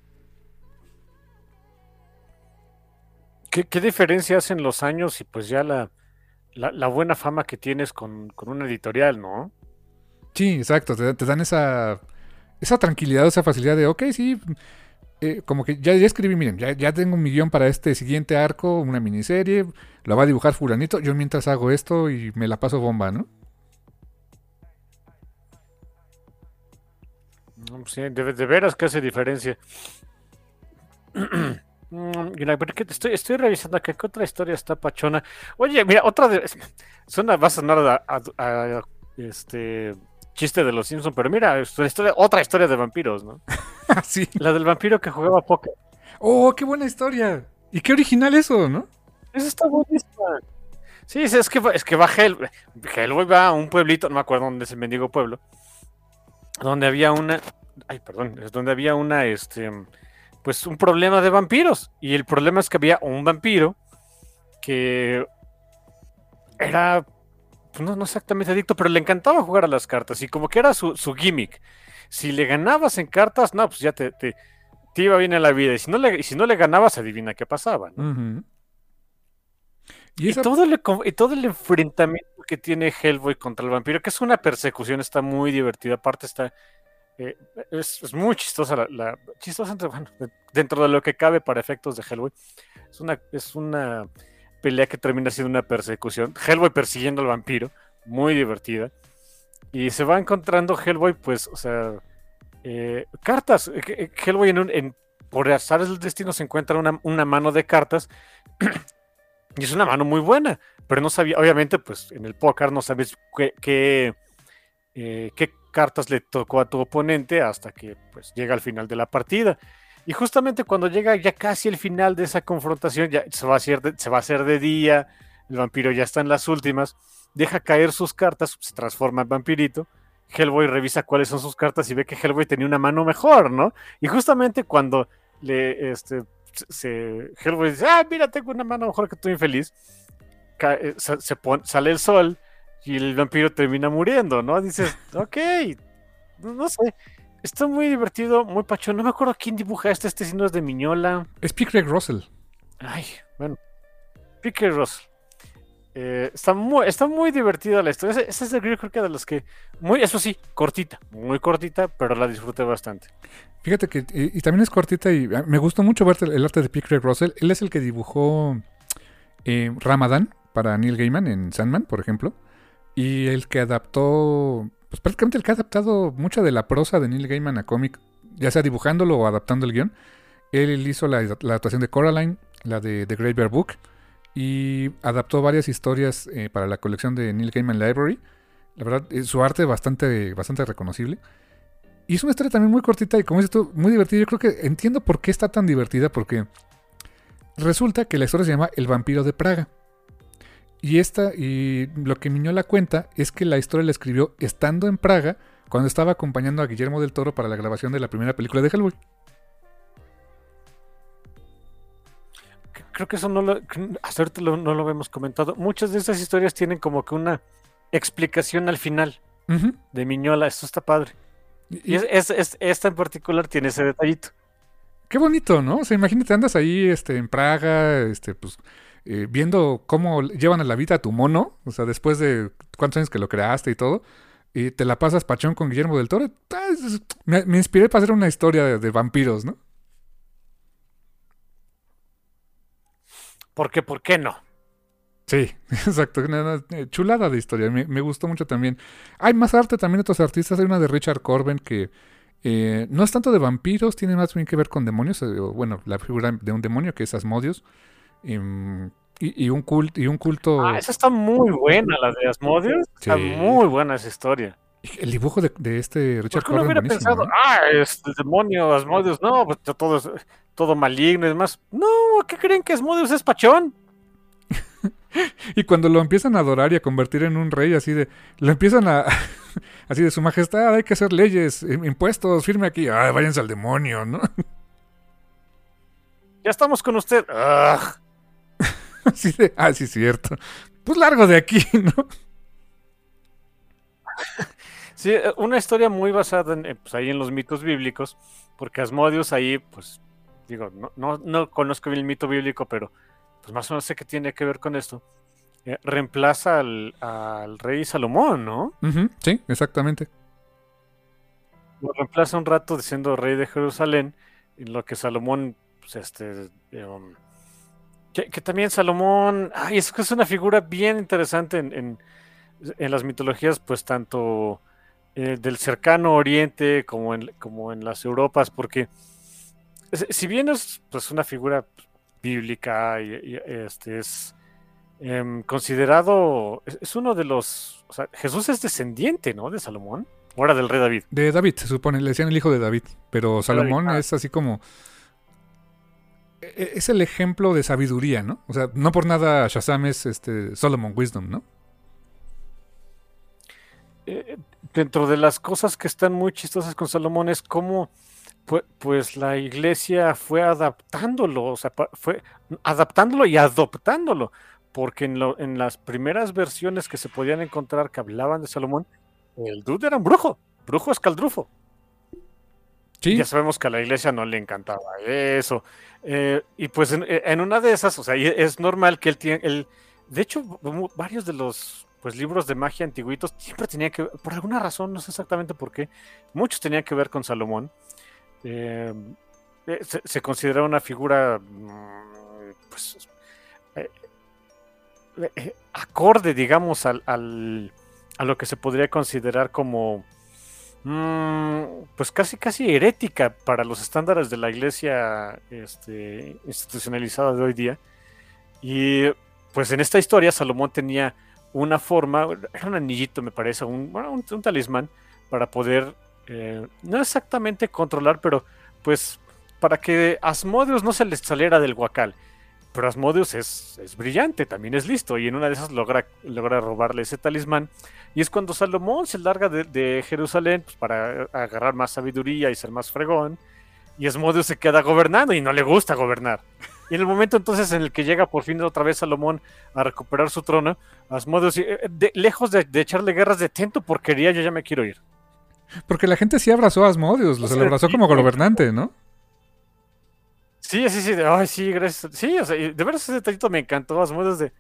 ¿Qué, qué diferencia hacen los años y pues ya la, la, la buena fama que tienes con, con una editorial, ¿no? Sí, exacto, te, te dan esa, esa tranquilidad, esa facilidad de, ok, sí, eh, como que ya, ya escribí, miren, ya, ya tengo un millón para este siguiente arco, una miniserie, lo va a dibujar fulanito, yo mientras hago esto y me la paso bomba, ¿no? No, pues sí, de, de veras que hace diferencia. Mm, estoy, estoy revisando acá qué otra historia está pachona. Oye, mira, otra de. Suena, va a sonar a, a- a- este chiste de los Simpsons, pero mira, es una historia, otra historia de vampiros, ¿no? sí. La del vampiro que jugaba póker. Oh, qué buena historia. Y qué original eso, ¿no? Esa está buenísima. Sí, es que, va- es que va Hell, Hellboy va a un pueblito, no me acuerdo dónde es el mendigo pueblo, donde había una, ay, perdón, es donde había una, este, pues un problema de vampiros. Y el problema es que había un vampiro que era, pues, no, no exactamente adicto, pero le encantaba jugar a las cartas y como que era su, su gimmick. Si le ganabas en cartas, no, pues ya te, te, te iba bien en la vida. Y si no le, si no le ganabas, adivina qué pasaba. Y Y, esa- todo el, y todo el enfrentamiento que tiene Hellboy contra el vampiro, que es una persecución, está muy divertida. Aparte está... eh, es, es muy chistosa la... la- chistosa bueno, de- dentro de lo que cabe para efectos de Hellboy. Es una, es una pelea que termina siendo una persecución. Hellboy persiguiendo al vampiro. Muy divertida. Y se va encontrando Hellboy, pues, o sea... eh, cartas. Eh, Hellboy en un... por azares del destino se encuentra una, una mano de cartas y es una mano muy buena, pero no sabía, obviamente, pues en el póker no sabes qué, qué, qué cartas le tocó a tu oponente hasta que pues llega al final de la partida. Y justamente cuando llega ya casi el final de esa confrontación, ya se va a hacer de, se va a hacer de día, el vampiro ya está en las últimas, deja caer sus cartas, se transforma en vampirito. Hellboy revisa cuáles son sus cartas y ve que Hellboy tenía una mano mejor, ¿no? Y justamente cuando le, este, Hellboy dice, ah, mira, tengo una mano mejor que tú infeliz. Eh, sale el sol y el vampiro termina muriendo, ¿no? Dices, ok, no, sé. Está muy divertido, muy pachón. No me acuerdo quién dibuja este, este si no es de Miñola. Es Pickrick Russell. Ay, bueno. Pickrick Russell. Eh, está, muy, está muy divertida la historia. Esa es de creo que de los que. Muy, eso sí, cortita, muy cortita, pero la disfruté bastante. Fíjate que. Y, también es cortita y ah, me gustó mucho ver el, arte de Pickrick Russell. Él es el que dibujó eh, Ramadan para Neil Gaiman en Sandman, por ejemplo. Y el que adaptó. Pues prácticamente el que ha adaptado mucha de la prosa de Neil Gaiman a cómic, ya sea dibujándolo o adaptando el guion. Él hizo la, la adaptación de Coraline, la de The Great Bear Book y adaptó varias historias eh, para la colección de Neil Gaiman Library. La verdad, es su arte bastante, bastante reconocible. Y es una historia también muy cortita y como dices tú, muy divertida. Yo creo que entiendo por qué está tan divertida, porque resulta que la historia se llama El vampiro de Praga. Y esta, y lo que Miñola cuenta es que la historia la escribió estando en Praga cuando estaba acompañando a Guillermo del Toro para la grabación de la primera película de Hellboy. creo que eso no lo, hasta no lo hemos comentado. Muchas de estas historias tienen como que una explicación al final de Miñola. Esto está padre. Y es, esta en particular tiene ese detallito. Qué bonito, ¿no? O sea, imagínate, andas ahí este, en Praga, este, pues, eh, viendo cómo llevan a la vida a tu mono, o sea, después de cuántos años que lo creaste y todo, y te la pasas pachón con Guillermo del Toro. Ah, me, inspiré para hacer una historia de vampiros, ¿no? Porque, ¿por qué no? Sí, exacto. Eh, chulada de historia. Me, gustó mucho también. Hay más arte también de otros artistas. Hay una de Richard Corben que eh, no es tanto de vampiros, tiene más bien que ver con demonios. Eh, bueno, la figura de un demonio que es Asmodios. Y, un culto, y un culto. Ah, esa está muy buena, la de Asmodios. Está muy buena esa historia. El dibujo de, este Richard Corben. no hubiera pensado, ah, es el demonio, Asmodios, no, pues todo todo maligno y demás. No, ¿qué creen que Asmodeus es pachón? y cuando lo empiezan a adorar y a convertir en un rey, así de. Lo empiezan a. así de su majestad, hay que hacer leyes, impuestos, firme aquí. Ay, váyanse al demonio, ¿no? ya estamos con usted. así de. Ah, sí, cierto. Pues largo de aquí, ¿no? sí, una historia muy basada en, pues, ahí en los mitos bíblicos, porque Asmodeus ahí, pues, digo, no, no, conozco bien el mito bíblico, pero pues más o menos sé que tiene que ver con esto. Eh, reemplaza al, rey Salomón, ¿no? sí, exactamente. Lo reemplaza un rato siendo rey de Jerusalén, en lo que Salomón, pues este, que, también Salomón, ay, es que es una figura bien interesante en, en, las mitologías, pues tanto eh, del cercano oriente como en, como en las Europas, porque si bien es pues, una figura bíblica y, este es em, considerado, es, uno de los, o sea, Jesús es descendiente, ¿no? De Salomón, o era del rey David. De David, se supone, le decían el hijo de David, pero Salomón es así como, es el ejemplo de sabiduría, ¿no? O sea, no por nada Shazam es este Solomon Wisdom, ¿no? Eh, dentro de las cosas que están muy chistosas con Salomón es cómo pues, la iglesia fue adaptándolo, o sea, fue adaptándolo y adoptándolo, porque en, en las primeras versiones que se podían encontrar que hablaban de Salomón, el dude era un brujo, brujo escaldrufo. Ya sabemos que a la iglesia no le encantaba eso. Eh, y pues en, una de esas, o sea, es normal que él tiene, el, de hecho, varios de los pues libros de magia antiguitos siempre tenían que, por alguna razón, no sé exactamente por qué, muchos tenían que ver con Salomón. Eh, se, considera una figura mm, pues, eh, eh, acorde, digamos, al, a lo que se podría considerar como pues casi casi herética para los estándares de la iglesia este, institucionalizada de hoy día. Y pues en esta historia Salomón tenía una forma, era un anillito me parece, un, un talismán para poder eh, no exactamente controlar, pero pues para que Asmodeus no se le saliera del guacal. Pero Asmodeus es, es, brillante, también es listo, y en una de esas logra, logra robarle ese talismán. Y es cuando Salomón se larga de, Jerusalén pues, para agarrar más sabiduría y ser más fregón. y Asmodeus se queda gobernando y no le gusta gobernar. Y en el momento entonces en el que llega por fin otra vez Salomón a recuperar su trono, Asmodeus, eh, lejos de, echarle guerras de tento porquería, yo ya me quiero ir. Porque la gente sí abrazó a Asmodeus, lo abrazó como gobernante, ¿no? Sí, sí, sí, ay, sí, gracias. Sí, o sea, de verdad ese detallito me encantó, Asmodeus de,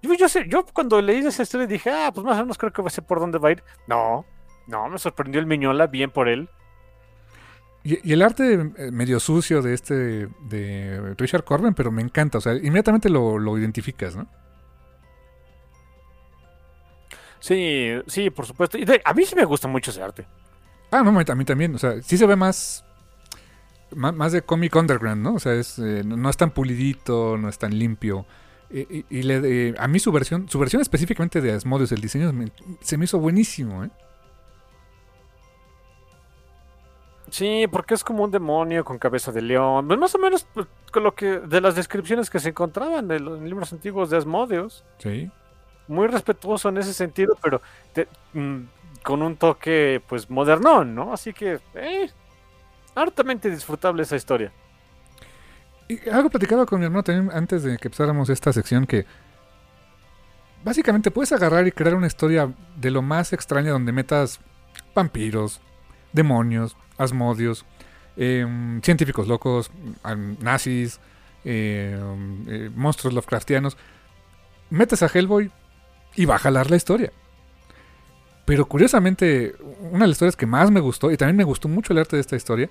Yo, yo, sé, yo cuando leí esa historia dije, ah, pues más o menos creo que va a ser por dónde va a ir. No, no, me sorprendió el Miñola, bien por él. Y, el arte eh, medio sucio de este, de Richard Corbin, pero me encanta, o sea, inmediatamente lo, identificas, ¿no? Sí, sí, por supuesto. Y a mí sí me gusta mucho ese arte. Ah, no, a mí también, o sea, sí se ve más, más, de cómic underground, ¿no? O sea, es, eh, no es tan pulidito, no es tan limpio. Y, le, a mí su versión, su versión específicamente de Asmodeus, el diseño, se me hizo buenísimo, ¿eh? Sí, porque es como un demonio con cabeza de león. Pues más o menos pues, con lo que de las descripciones que se encontraban de los libros antiguos de Asmodeus. Sí. Muy respetuoso en ese sentido, pero mm, con un toque pues modernón, ¿no? Así que eh, hartamente disfrutable esa historia. Y algo platicaba con mi hermano también antes de que empezáramos esta sección que básicamente puedes agarrar y crear una historia de lo más extraña donde metas vampiros, demonios, Asmodios, em, científicos locos, nazis, em, eh, monstruos Lovecraftianos. Metes a Hellboy y va a jalar la historia. Pero curiosamente, una de las historias que más me gustó, y también me gustó mucho el arte de esta historia,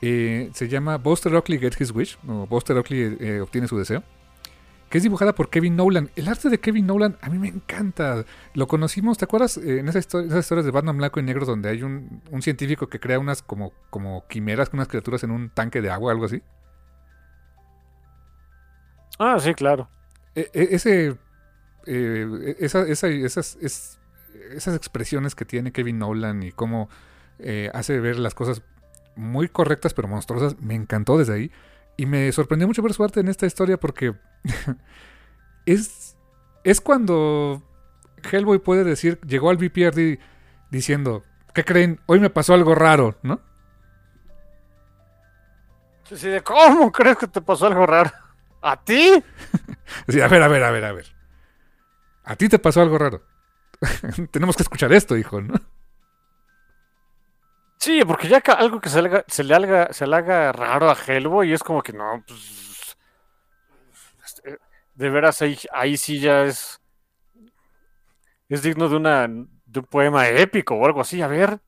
eh, se llama Buster Oakley Get His Wish, o Buster Oakley eh, obtiene su deseo que es dibujada por Kevin Nolan. El arte de Kevin Nolan a mí me encanta. Lo conocimos, ¿te acuerdas? Eh, en esas, historias de Batman blanco y negro donde hay un, científico que crea unas como, como quimeras, unas criaturas en un tanque de agua, algo así. Ah, sí, claro. E, e, ese, eh, esas, esas expresiones que tiene Kevin Nolan y cómo eh, hace ver las cosas muy correctas pero monstruosas, me encantó desde ahí. Y me sorprendió mucho ver su arte en esta historia porque es, es cuando Hellboy puede decir, llegó al BPRD diciendo, ¿qué creen? Hoy me pasó algo raro, ¿no? Sí, de ¿cómo crees que te pasó algo raro? ¿A ti? sí, a ver, a ver, a ver, a ver. A ti te pasó algo raro. Tenemos que escuchar esto, hijo, ¿no? Sí, porque ya algo que se le, se le, haga, se le haga raro a Hellboy es como que no, pues, este, de veras ahí, ahí sí ya es es digno de una de un poema épico o algo así, a ver.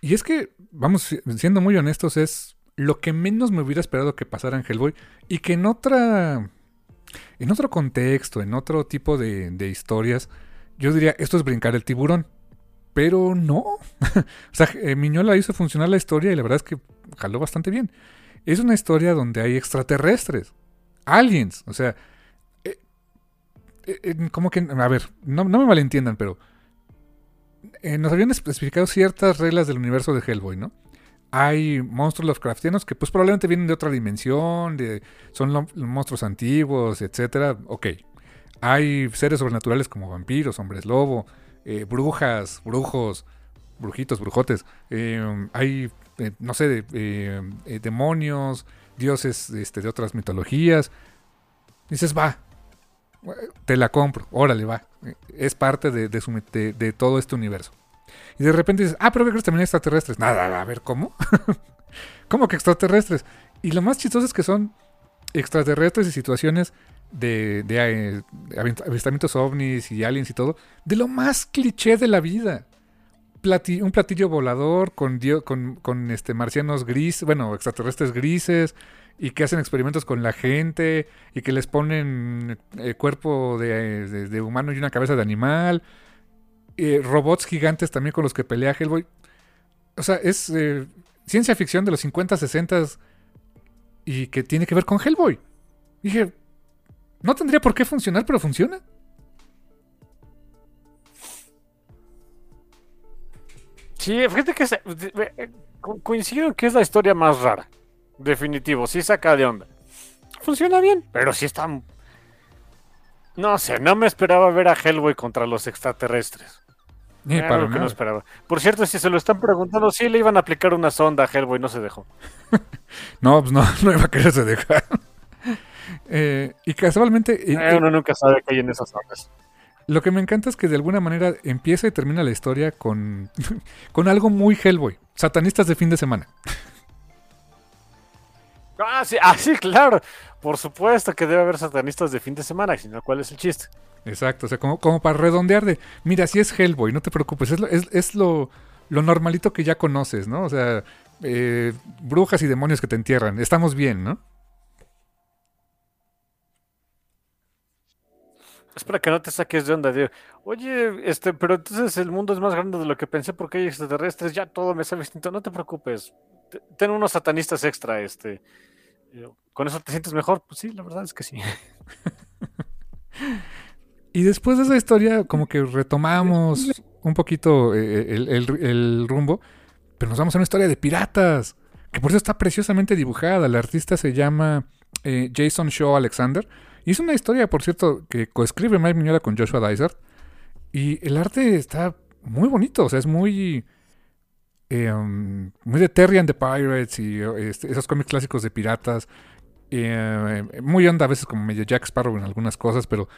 Y es que, vamos, siendo muy honestos, es lo que menos me hubiera esperado que pasara en Hellboy y que en otra en otro contexto, en otro tipo de, de historias, yo diría, esto es brincar el tiburón. Pero no. o sea, eh, Miñola hizo funcionar la historia y la verdad es que jaló bastante bien. Es una historia donde hay extraterrestres, aliens. O sea, eh, eh, como que, a ver, no, me malentiendan, pero nos habían especificado ciertas reglas del universo de Hellboy, ¿no? Hay monstruos Lovecraftianos que pues probablemente vienen de otra dimensión, de, son monstruos antiguos, etcétera. Ok. Hay seres sobrenaturales como vampiros, hombres lobo, eh, brujas, brujos, brujitos, brujotes. Eh, hay, eh, no sé, demonios, dioses este, de otras mitologías. Dices, va, te la compro, órale, va. Es parte de, de, todo este universo. Y de repente dices, ah, pero que también extraterrestres. Nada, a ver, ¿cómo? ¿Cómo que extraterrestres? Y lo más chistoso es que son extraterrestres y situaciones de, eh, avistamientos ovnis y aliens y todo, de lo más cliché de la vida. un platillo volador con, este, marcianos grises, bueno, extraterrestres grises, y que hacen experimentos con la gente, y que les ponen eh, cuerpo de, humano y una cabeza de animal, eh, robots gigantes también con los que pelea Hellboy. O sea, es ciencia ficción de los 50, 60 y que tiene que ver con Hellboy. dije, no tendría por qué funcionar, pero funciona. Sí, fíjate que eh, coincido que es la historia más rara. Definitivo, sí saca de onda. Funciona bien, pero sí está. No sé, no me esperaba ver a Hellboy contra los extraterrestres. Ni Algo para que no esperaba. Por cierto, si se lo están preguntando, sí le iban a aplicar una sonda a Hellboy, no se dejó. No, pues no, no iba a quererse dejar. Eh, y casualmente, eh, Eh, uno nunca sabe qué hay en esas ondas. lo que me encanta es que de alguna manera empieza y termina la historia con, con algo muy Hellboy. Satanistas de fin de semana. Ah sí, ah, sí, claro. Por supuesto que debe haber satanistas de fin de semana, si no, ¿cuál es el chiste? Exacto, o sea, como, como para redondear de, mira, si es Hellboy, no te preocupes, es lo, es, es lo, lo normalito que ya conoces, ¿no? O sea, eh, brujas y demonios que te entierran, estamos bien, ¿no? Es para que no te saques de onda, digo, oye, este, pero entonces el mundo es más grande de lo que pensé porque hay extraterrestres, ya todo me sabe distinto, no te preocupes, te- ten unos satanistas extra, este, eh, con eso te sientes mejor, pues sí, la verdad es que sí. Y después de esa historia, como que retomamos un poquito eh, el, el- el rumbo, pero nos vamos a una historia de piratas, que por eso está preciosamente dibujada. El artista se llama eh, Jason Shaw Alexander, y es una historia, por cierto, que coescribe Mike Miñola con Joshua Dysart, y el arte está muy bonito, o sea, es muy... eh, muy de Terry and the Pirates y este- esos cómics clásicos de piratas. eh, muy onda a veces como medio Jack Sparrow en algunas cosas, pero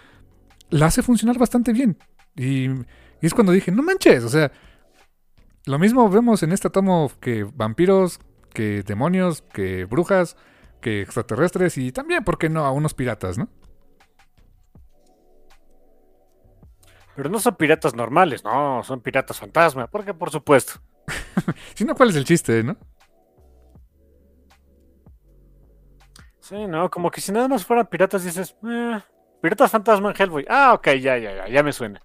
la hace funcionar bastante bien. Y, y es cuando dije, no manches, o sea, lo mismo vemos en este tomo que vampiros, que demonios, que brujas, que extraterrestres y también, ¿por qué no?, a unos piratas, ¿no? Pero no son piratas normales, no, son piratas fantasma, porque por supuesto. Si no, ¿cuál es el chiste, no? Sí, no, como que si nada más fueran piratas dices, eh, piratas fantasma en Hellboy. Ah, ok, ya, ya, ya, ya me suena.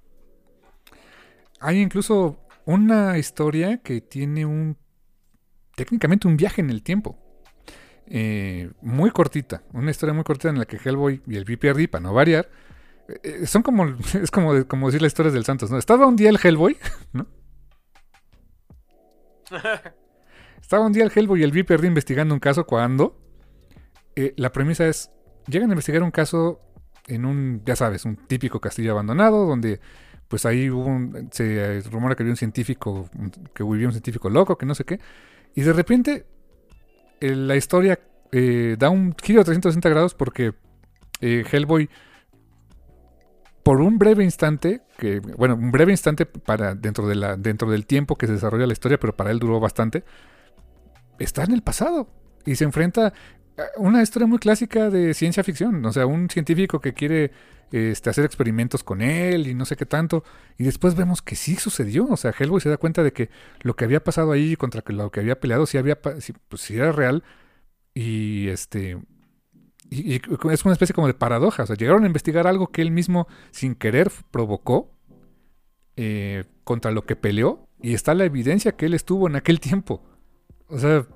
Hay incluso una historia que tiene un. técnicamente un viaje en el tiempo. Eh, muy cortita. Una historia muy cortita en la que Hellboy y el BPRD, para no variar, eh, eh, son como. es como, como decir las historias del Santos, ¿no? Estaba un día el Hellboy, ¿no? Estaba un día el Hellboy y el BPRD investigando un caso cuando. la premisa es. Llegan a investigar un caso en un, ya sabes, un típico castillo abandonado donde pues ahí hubo se rumora que había un científico, que vivía un científico loco, que no sé qué, y de repente eh, la historia eh, da un giro de 360 grados porque eh, Hellboy, por un breve instante, que bueno, un breve instante para dentro, de la, dentro del tiempo que se desarrolla la historia, pero para él duró bastante, está en el pasado y se enfrenta a una historia muy clásica de ciencia ficción, o sea, un científico que quiere este, hacer experimentos con él y no sé qué tanto. Y después vemos que sí sucedió. O sea, Hellboy se da cuenta de que lo que había pasado ahí contra lo que había peleado sí había pues, sí era real. Y este. Y, es una especie como de paradoja. O sea, llegaron a investigar algo que él mismo, sin querer, provocó eh, contra lo que peleó. Y está la evidencia que él estuvo en aquel tiempo. O sea,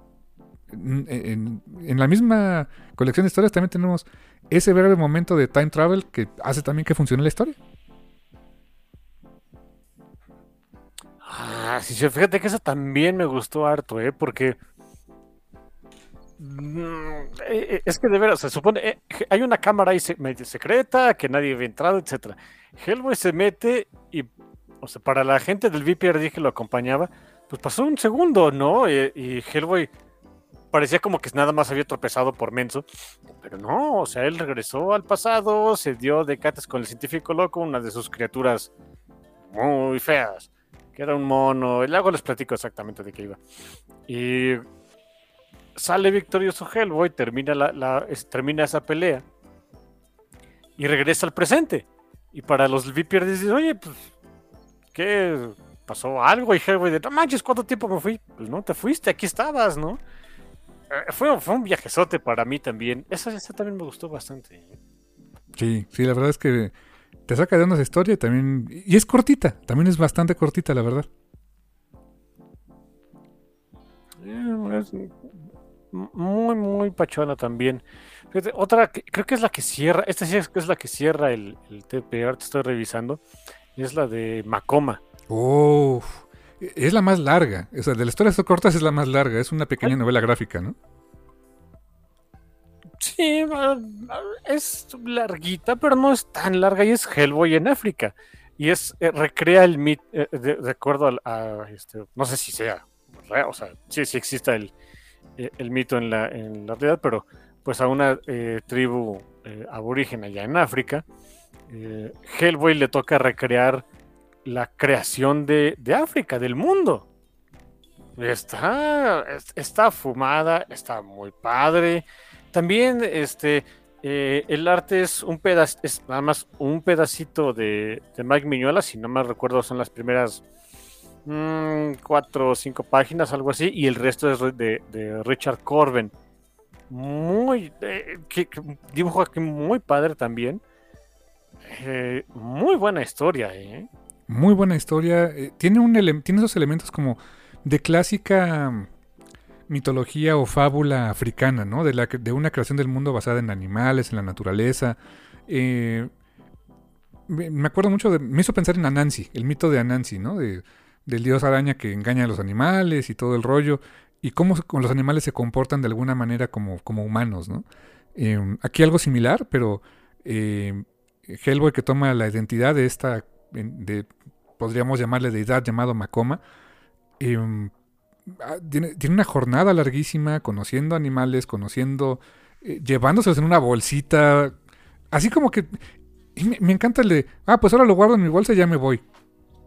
en la misma colección de historias también tenemos ese breve momento de time travel que hace también que funcione la historia. Ah, sí, fíjate que eso también me gustó harto, ¿eh? Porque. mm, eh, eh, Es que de veras, se supone. eh, hay una cámara ahí secreta que nadie había entrado, etcétera. Hellboy se mete y. O sea, para la gente del VPRD que lo acompañaba, pues pasó un segundo, ¿no? Y, y Hellboy parecía como que nada más había tropezado por menso. Pero no, o sea, él regresó al pasado, se dio de catas con el científico loco, una de sus criaturas muy feas que era un mono. Y luego les platico exactamente de qué iba. Y sale victorioso Hellboy, termina, la, termina esa pelea y regresa al presente. Y para los VPR dicen, oye, pues, ¿qué? ¿Pasó algo? Y Hellboy de, no manches, ¿cuánto tiempo me fui? Pues no te fuiste, aquí estabas, ¿no? Eh, Fue, fue un viajezote para mí también. Esa, esa también me gustó bastante. Sí, sí, la verdad es que te saca de esa historia y también. Y es cortita, también es bastante cortita, la verdad. Eh, es muy, muy pachona también. Fíjate, otra, que creo que es la que cierra, esta sí es, es la que cierra el, el TP, ahorita estoy revisando, es la de Macoma. Uf, es la más larga. O sea, de las historias cortas es la más larga. Es una pequeña novela gráfica, ¿no? Sí, es larguita, pero no es tan larga y es Hellboy en África. y es eh, recrea el mito, eh, de, acuerdo a, este, no sé si sea o sea, sí, sí existe el, el mito en la, en la realidad, pero pues a una tribu aborigen allá en África, Hellboy le toca recrear la creación de, de África, del mundo. Está, está fumada, está muy padre. También este, eh, el arte es un pedazo, es nada más un pedacito de, de, Mike Miñola, si no me recuerdo, son las primeras mmm, cuatro o cinco páginas, algo así, y el resto es de, Richard Corben. Muy, eh, dibujo aquí muy padre también. Eh, muy buena historia, ¿eh? Muy buena historia. tiene, un tiene esos elementos como de clásica mitología o fábula africana, ¿no? De, la, de una creación del mundo basada en animales, en la naturaleza. Eh, me acuerdo mucho de... Me hizo pensar en Anansi, el mito de Anansi, ¿no? De, del dios araña que engaña a los animales y todo el rollo. Y cómo con los animales se comportan de alguna manera como, como humanos, ¿no? Eh, aquí algo similar, pero eh, Hellboy que toma la identidad de esta, podríamos llamarle deidad llamado Macoma, eh, Ah, tiene, una jornada larguísima conociendo animales, conociendo, eh, llevándoselos en una bolsita, así como que... me, encanta el de, ah, pues ahora lo guardo en mi bolsa y ya me voy.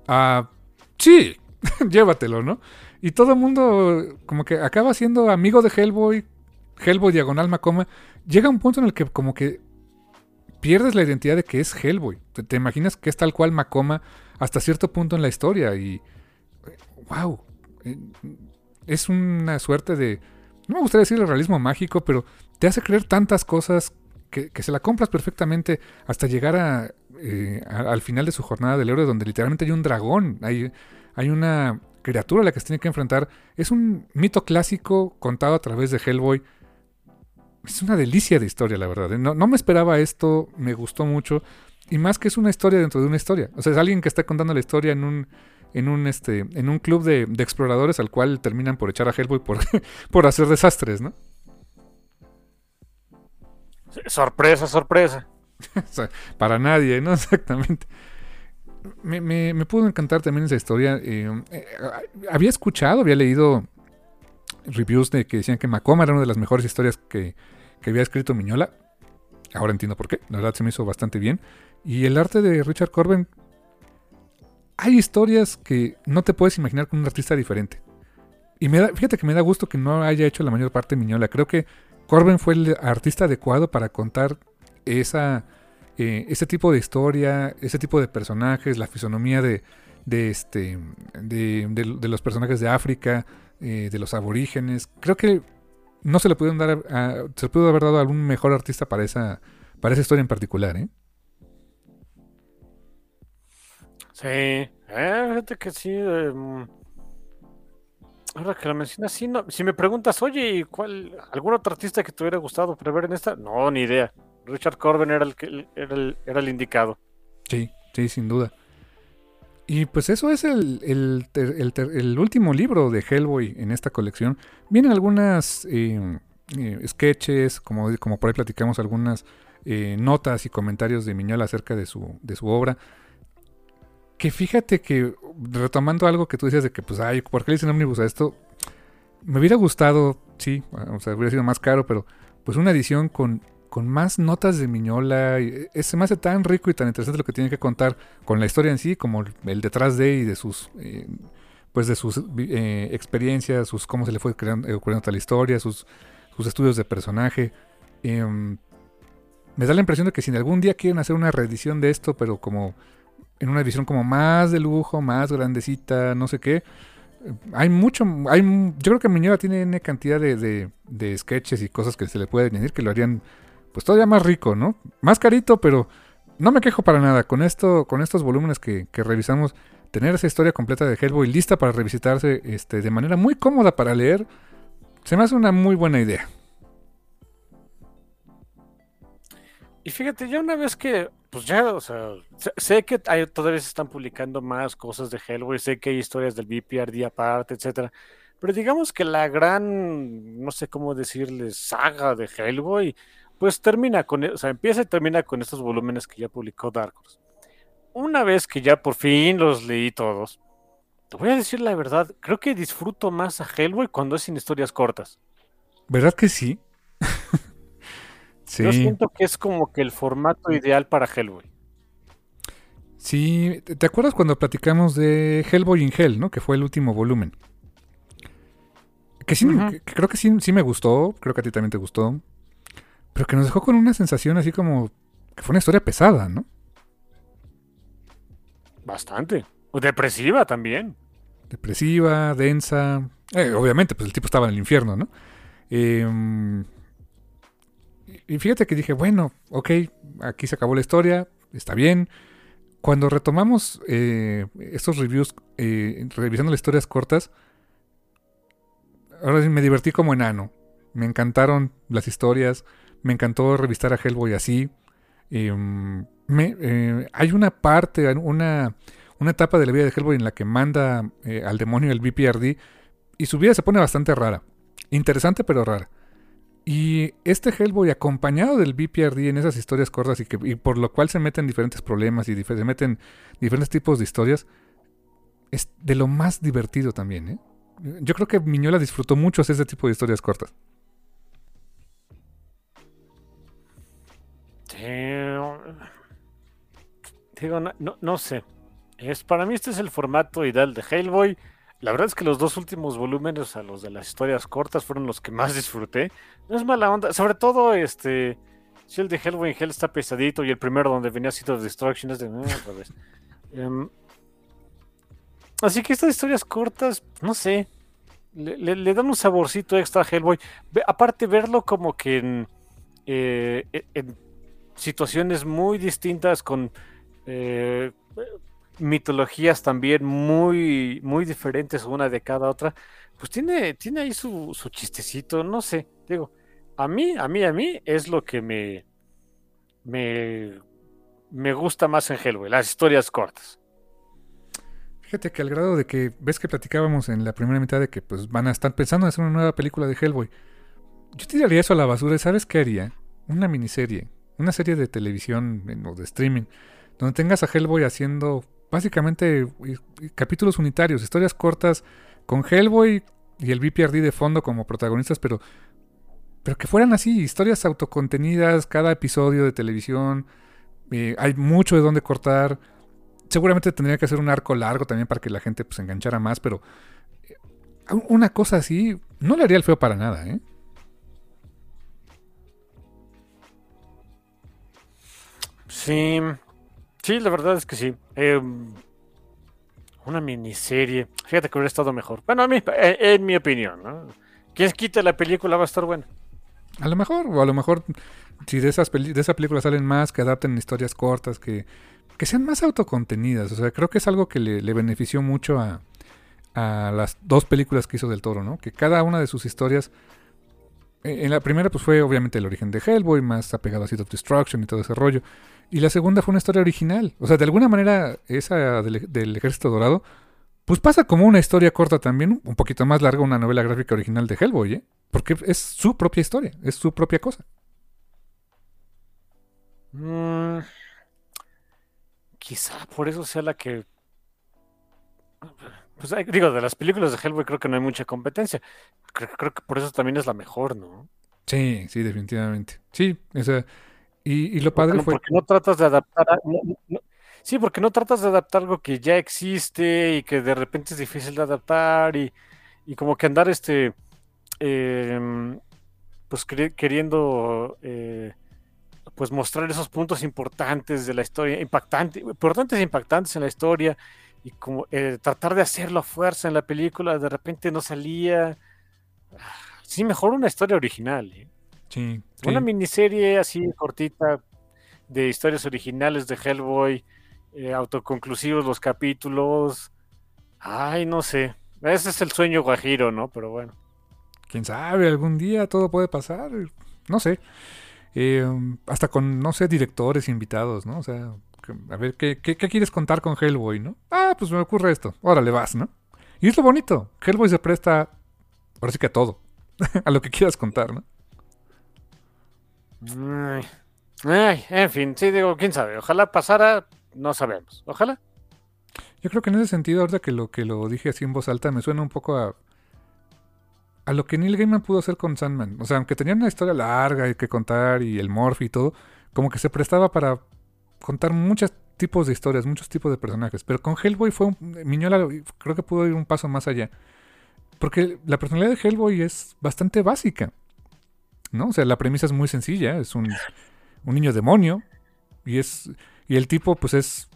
Ah, sí, llévatelo, ¿no? Y todo el mundo como que acaba siendo amigo de Hellboy, Hellboy diagonal Macoma. Llega un punto en el que como que pierdes la identidad de que es Hellboy. Te, imaginas que es tal cual Macoma hasta cierto punto en la historia y... ¡Wow! Eh, es una suerte de, no me gustaría decir el realismo mágico, pero te hace creer tantas cosas que, se la compras perfectamente hasta llegar eh, a, al final de su jornada del héroe, donde literalmente hay un dragón, hay, hay una criatura a la que se tiene que enfrentar. Es un mito clásico contado a través de Hellboy. Es una delicia de historia, la verdad. ¿eh? No, no me esperaba esto, me gustó mucho. Y más que es una historia dentro de una historia. O sea, es alguien que está contando la historia en un en un, este, en un club de, exploradores al cual terminan por echar a Hellboy por, por hacer desastres, ¿no? Sorpresa, sorpresa. Para nadie, ¿no? Exactamente. Me, me, pudo encantar también esa historia. Eh, eh, había escuchado, había leído reviews de que decían que Macoma era una de las mejores historias que, que había escrito Miñola. Ahora entiendo por qué. La verdad se me hizo bastante bien. Y el arte de Richard Corben hay historias que no te puedes imaginar con un artista diferente. Y me da, fíjate que me da gusto que no haya hecho la mayor parte Miñola. Creo que Corben fue el artista adecuado para contar esa, eh, ese tipo de historia, ese tipo de personajes, la fisonomía de, de, este, de, los personajes de África, eh, de los aborígenes. Creo que no se le pudieron dar, se le pudo haber dado a algún mejor artista para esa, para esa historia en particular. ¿eh? Sí, eh, fíjate que sí. Em, ahora que lo mencionas, sí, no, si me preguntas, oye, ¿cuál, ¿algún otro artista que te hubiera gustado prever en esta? No, ni idea. Richard Corben era el, que, era el, era el indicado. Sí, sí, sin duda. Y pues eso es el, el, el, último libro de Hellboy en esta colección. Vienen algunas em, eh, sketches, como, como por ahí platicamos, algunas eh, notas y comentarios de Miñola acerca de su, de su obra. Que fíjate que, retomando algo que tú decías de que, pues, ay, ¿por qué le dicen ómnibus a esto? Me hubiera gustado, sí, o sea, hubiera sido más caro, pero pues una edición con, con más notas de Miñola. Es, se me hace tan rico y tan interesante lo que tiene que contar con la historia en sí, como el detrás de y de sus, eh, pues de sus eh, experiencias, sus cómo se le fue eh, ocurriendo tal historia, sus, sus estudios de personaje. Em, me da la impresión de que si algún día quieren hacer una reedición de esto, pero como en una edición como más de lujo, más grandecita, no sé qué. Hay mucho, hay, yo creo que Miñola tiene una cantidad de, de, sketches y cosas que se le puede añadir que lo harían pues todavía más rico, ¿no? Más carito, pero no me quejo para nada. Con esto, con estos volúmenes que, revisamos, tener esa historia completa de Hellboy lista para revisitarse este, de manera muy cómoda para leer, se me hace una muy buena idea. Y fíjate, ya una vez que pues ya, o sea, sé, que todavía se están publicando más cosas de Hellboy, sé que hay historias del BPRD aparte, etcétera, pero digamos que la gran, no sé cómo decirles, saga de Hellboy, pues termina con, o sea, empieza y termina con estos volúmenes que ya publicó Dark Horse. una vez que ya por fin los leí todos, te voy a decir la verdad, creo que disfruto más a Hellboy cuando es en historias cortas. ¿Verdad que sí? sí. Yo siento que es como que el formato ideal para Hellboy. Sí, ¿te acuerdas cuando platicamos de Hellboy in Hell, ¿no? Que fue el último volumen. Que sí, creo que sí, sí me gustó, creo que a ti también te gustó. Pero que nos dejó con una sensación así como que fue una historia pesada, ¿no? Bastante. Depresiva también. Depresiva, densa. Eh, obviamente, pues el tipo estaba en el infierno, ¿no? Em, y fíjate que dije, bueno, ok, aquí se acabó la historia, está bien. Cuando retomamos eh, estos reviews, eh, revisando las historias cortas, ahora sí me divertí como enano. Me encantaron las historias, me encantó revistar a Hellboy así. Em, me, hay una parte, una una etapa de la vida de Hellboy en la que manda eh, al demonio el BPRD y su vida se pone bastante rara. Interesante pero rara. Y este Hellboy acompañado del BPRD en esas historias cortas y, que, por lo cual se meten diferentes problemas y se meten diferentes tipos de historias, es de lo más divertido también. ¿eh? Yo creo que Miñola disfrutó mucho ese tipo de historias cortas. Digo, no, no sé. Es, para mí este es el formato ideal de Hellboy. La verdad es que los dos últimos volúmenes, a los de las historias cortas, fueron los que más disfruté. No es mala onda, sobre todo este... Si el de Hellboy en Hell está pesadito y el primero donde venía City of Destruction es de... um, así que estas historias cortas, no sé, le, dan un saborcito extra a Hellboy. aparte, verlo como que en, eh, e, en situaciones muy distintas con... Eh, mitologías también muy, muy diferentes una de cada otra, pues tiene, tiene ahí su, su chistecito, no sé, digo, a mí, a mí, a mí es lo que me, me, me gusta más en Hellboy, las historias cortas. Fíjate que al grado de que ves que platicábamos en la primera mitad de que pues van a estar pensando en hacer una nueva película de Hellboy. Yo tiraría eso a la basura y ¿sabes qué haría? Una miniserie, una serie de televisión o de streaming, donde tengas a Hellboy haciendo básicamente capítulos unitarios, historias cortas con Hellboy y el BPRD de fondo como protagonistas, pero, pero que fueran así, historias autocontenidas, cada episodio de televisión. Eh, hay mucho de dónde cortar. Seguramente tendría que hacer un arco largo también para que la gente pues, se enganchara más, pero eh, una cosa así no le haría el feo para nada, ¿eh? Sí, Sí, la verdad es que sí. Em, una miniserie. Fíjate que hubiera estado mejor. Bueno, a mí, en, mi opinión, ¿no? Quien quita la película va a estar buena. A lo mejor, o a lo mejor, si de, esas de esa película salen más, que adapten historias cortas, que, que sean más autocontenidas. O sea, creo que es algo que le, benefició mucho a, a las dos películas que hizo del toro, ¿no? Que cada una de sus historias. Eh, en la primera, pues fue obviamente el origen de Hellboy, más apegado a Seed of Destruction y todo ese rollo. Y la segunda fue una historia original. O sea, de alguna manera, esa del, Ejército Dorado, pues pasa como una historia corta también, un poquito más larga, una novela gráfica original de Hellboy, ¿eh? Porque es su propia historia, es su propia cosa. Mm, quizá por eso sea la que. Pues digo, de las películas de Hellboy creo que no hay mucha competencia. Creo, creo que por eso también es la mejor, ¿no? Sí, sí, definitivamente. Sí, esa y, lo padre fue. Porque no tratas de adaptar. sí, porque no tratas de adaptar algo que ya existe y que de repente es difícil de adaptar y, como que andar este. Em, pues queriendo. Eh, pues mostrar esos puntos importantes de la historia, impactantes, importantes e impactantes en la historia, y como eh, tratar de hacerlo a fuerza en la película, de repente no salía. Sí, mejor una historia original. ¿eh? Una miniserie así cortita de historias originales de Hellboy, eh, autoconclusivos los capítulos. Ay, no sé. Ese es el sueño guajiro, ¿no? Pero bueno. Quién sabe, algún día todo puede pasar. No sé. Eh, hasta con, no sé, directores invitados, ¿no? O sea, a ver, ¿qué, ¿qué, quieres contar con Hellboy, no? Ah, pues me ocurre esto. Órale, vas, ¿no? Y es lo bonito. Hellboy se presta, ahora sí que a todo. a lo que quieras contar, ¿no? Ay, en fin, sí, digo, quién sabe. Ojalá pasara, no sabemos. Ojalá. Yo creo que en ese sentido, ahorita que lo, que lo dije así en voz alta, me suena un poco a, a lo que Neil Gaiman pudo hacer con Sandman. O sea, aunque tenía una historia larga y que contar y el morph y todo, como que se prestaba para contar muchos tipos de historias, muchos tipos de personajes. Pero con Hellboy fue un... Miñola creo que pudo ir un paso más allá. Porque la personalidad de Hellboy es bastante básica. ¿No? O sea, la premisa es muy sencilla. Es un, un niño demonio. Y es. Y el tipo, pues es.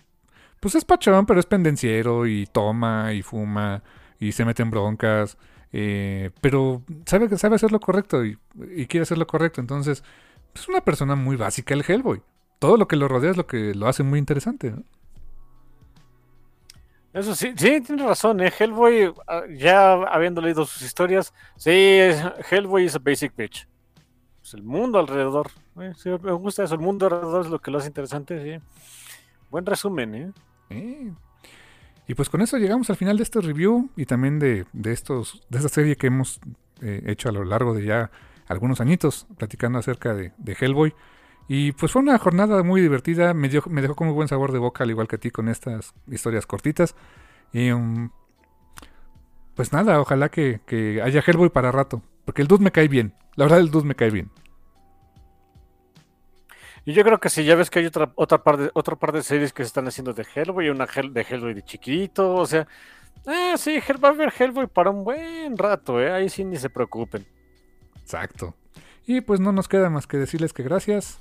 Pues es pachón, pero es pendenciero. Y toma y fuma. Y se mete en broncas. Eh, pero sabe, sabe hacer lo correcto y, quiere hacer lo correcto. Entonces, es una persona muy básica el Hellboy. Todo lo que lo rodea es lo que lo hace muy interesante. Eso sí, sí, tiene razón, ¿eh? Hellboy, ah, ya habiendo leído sus historias, sí, Hellboy es a basic bitch. Es el mundo alrededor. ¿eh? me gusta eso, el mundo alrededor es lo que lo hace interesante, sí. Buen resumen, ¿eh? y pues con eso llegamos al final de este review y también de, estos, de esta serie que hemos eh, hecho a lo largo de ya algunos añitos, platicando acerca de, Hellboy. Y pues fue una jornada muy divertida, me, me dejó con muy buen sabor de boca, al igual que a ti, con estas historias cortitas. Y um, pues nada, ojalá que, que, haya Hellboy para rato, porque el dude me cae bien, la verdad el dude me cae bien. Y yo creo que sí, ya ves que hay otra, otra, par, de, otra par de series que se están haciendo de Hellboy, una de Hellboy de chiquito, o sea, eh, sí, va a haber Hellboy para un buen rato, eh, ahí sí ni se preocupen. Exacto. Y pues no nos queda más que decirles que gracias.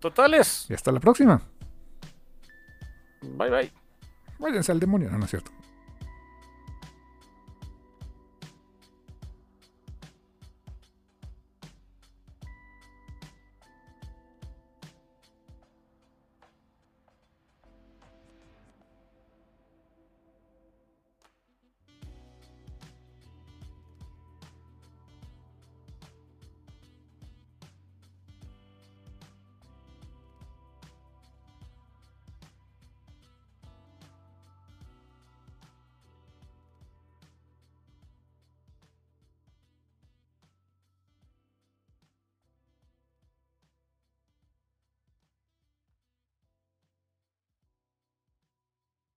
Totales. Y hasta la próxima. Bye bye. Váyanse al demonio, no, no es cierto.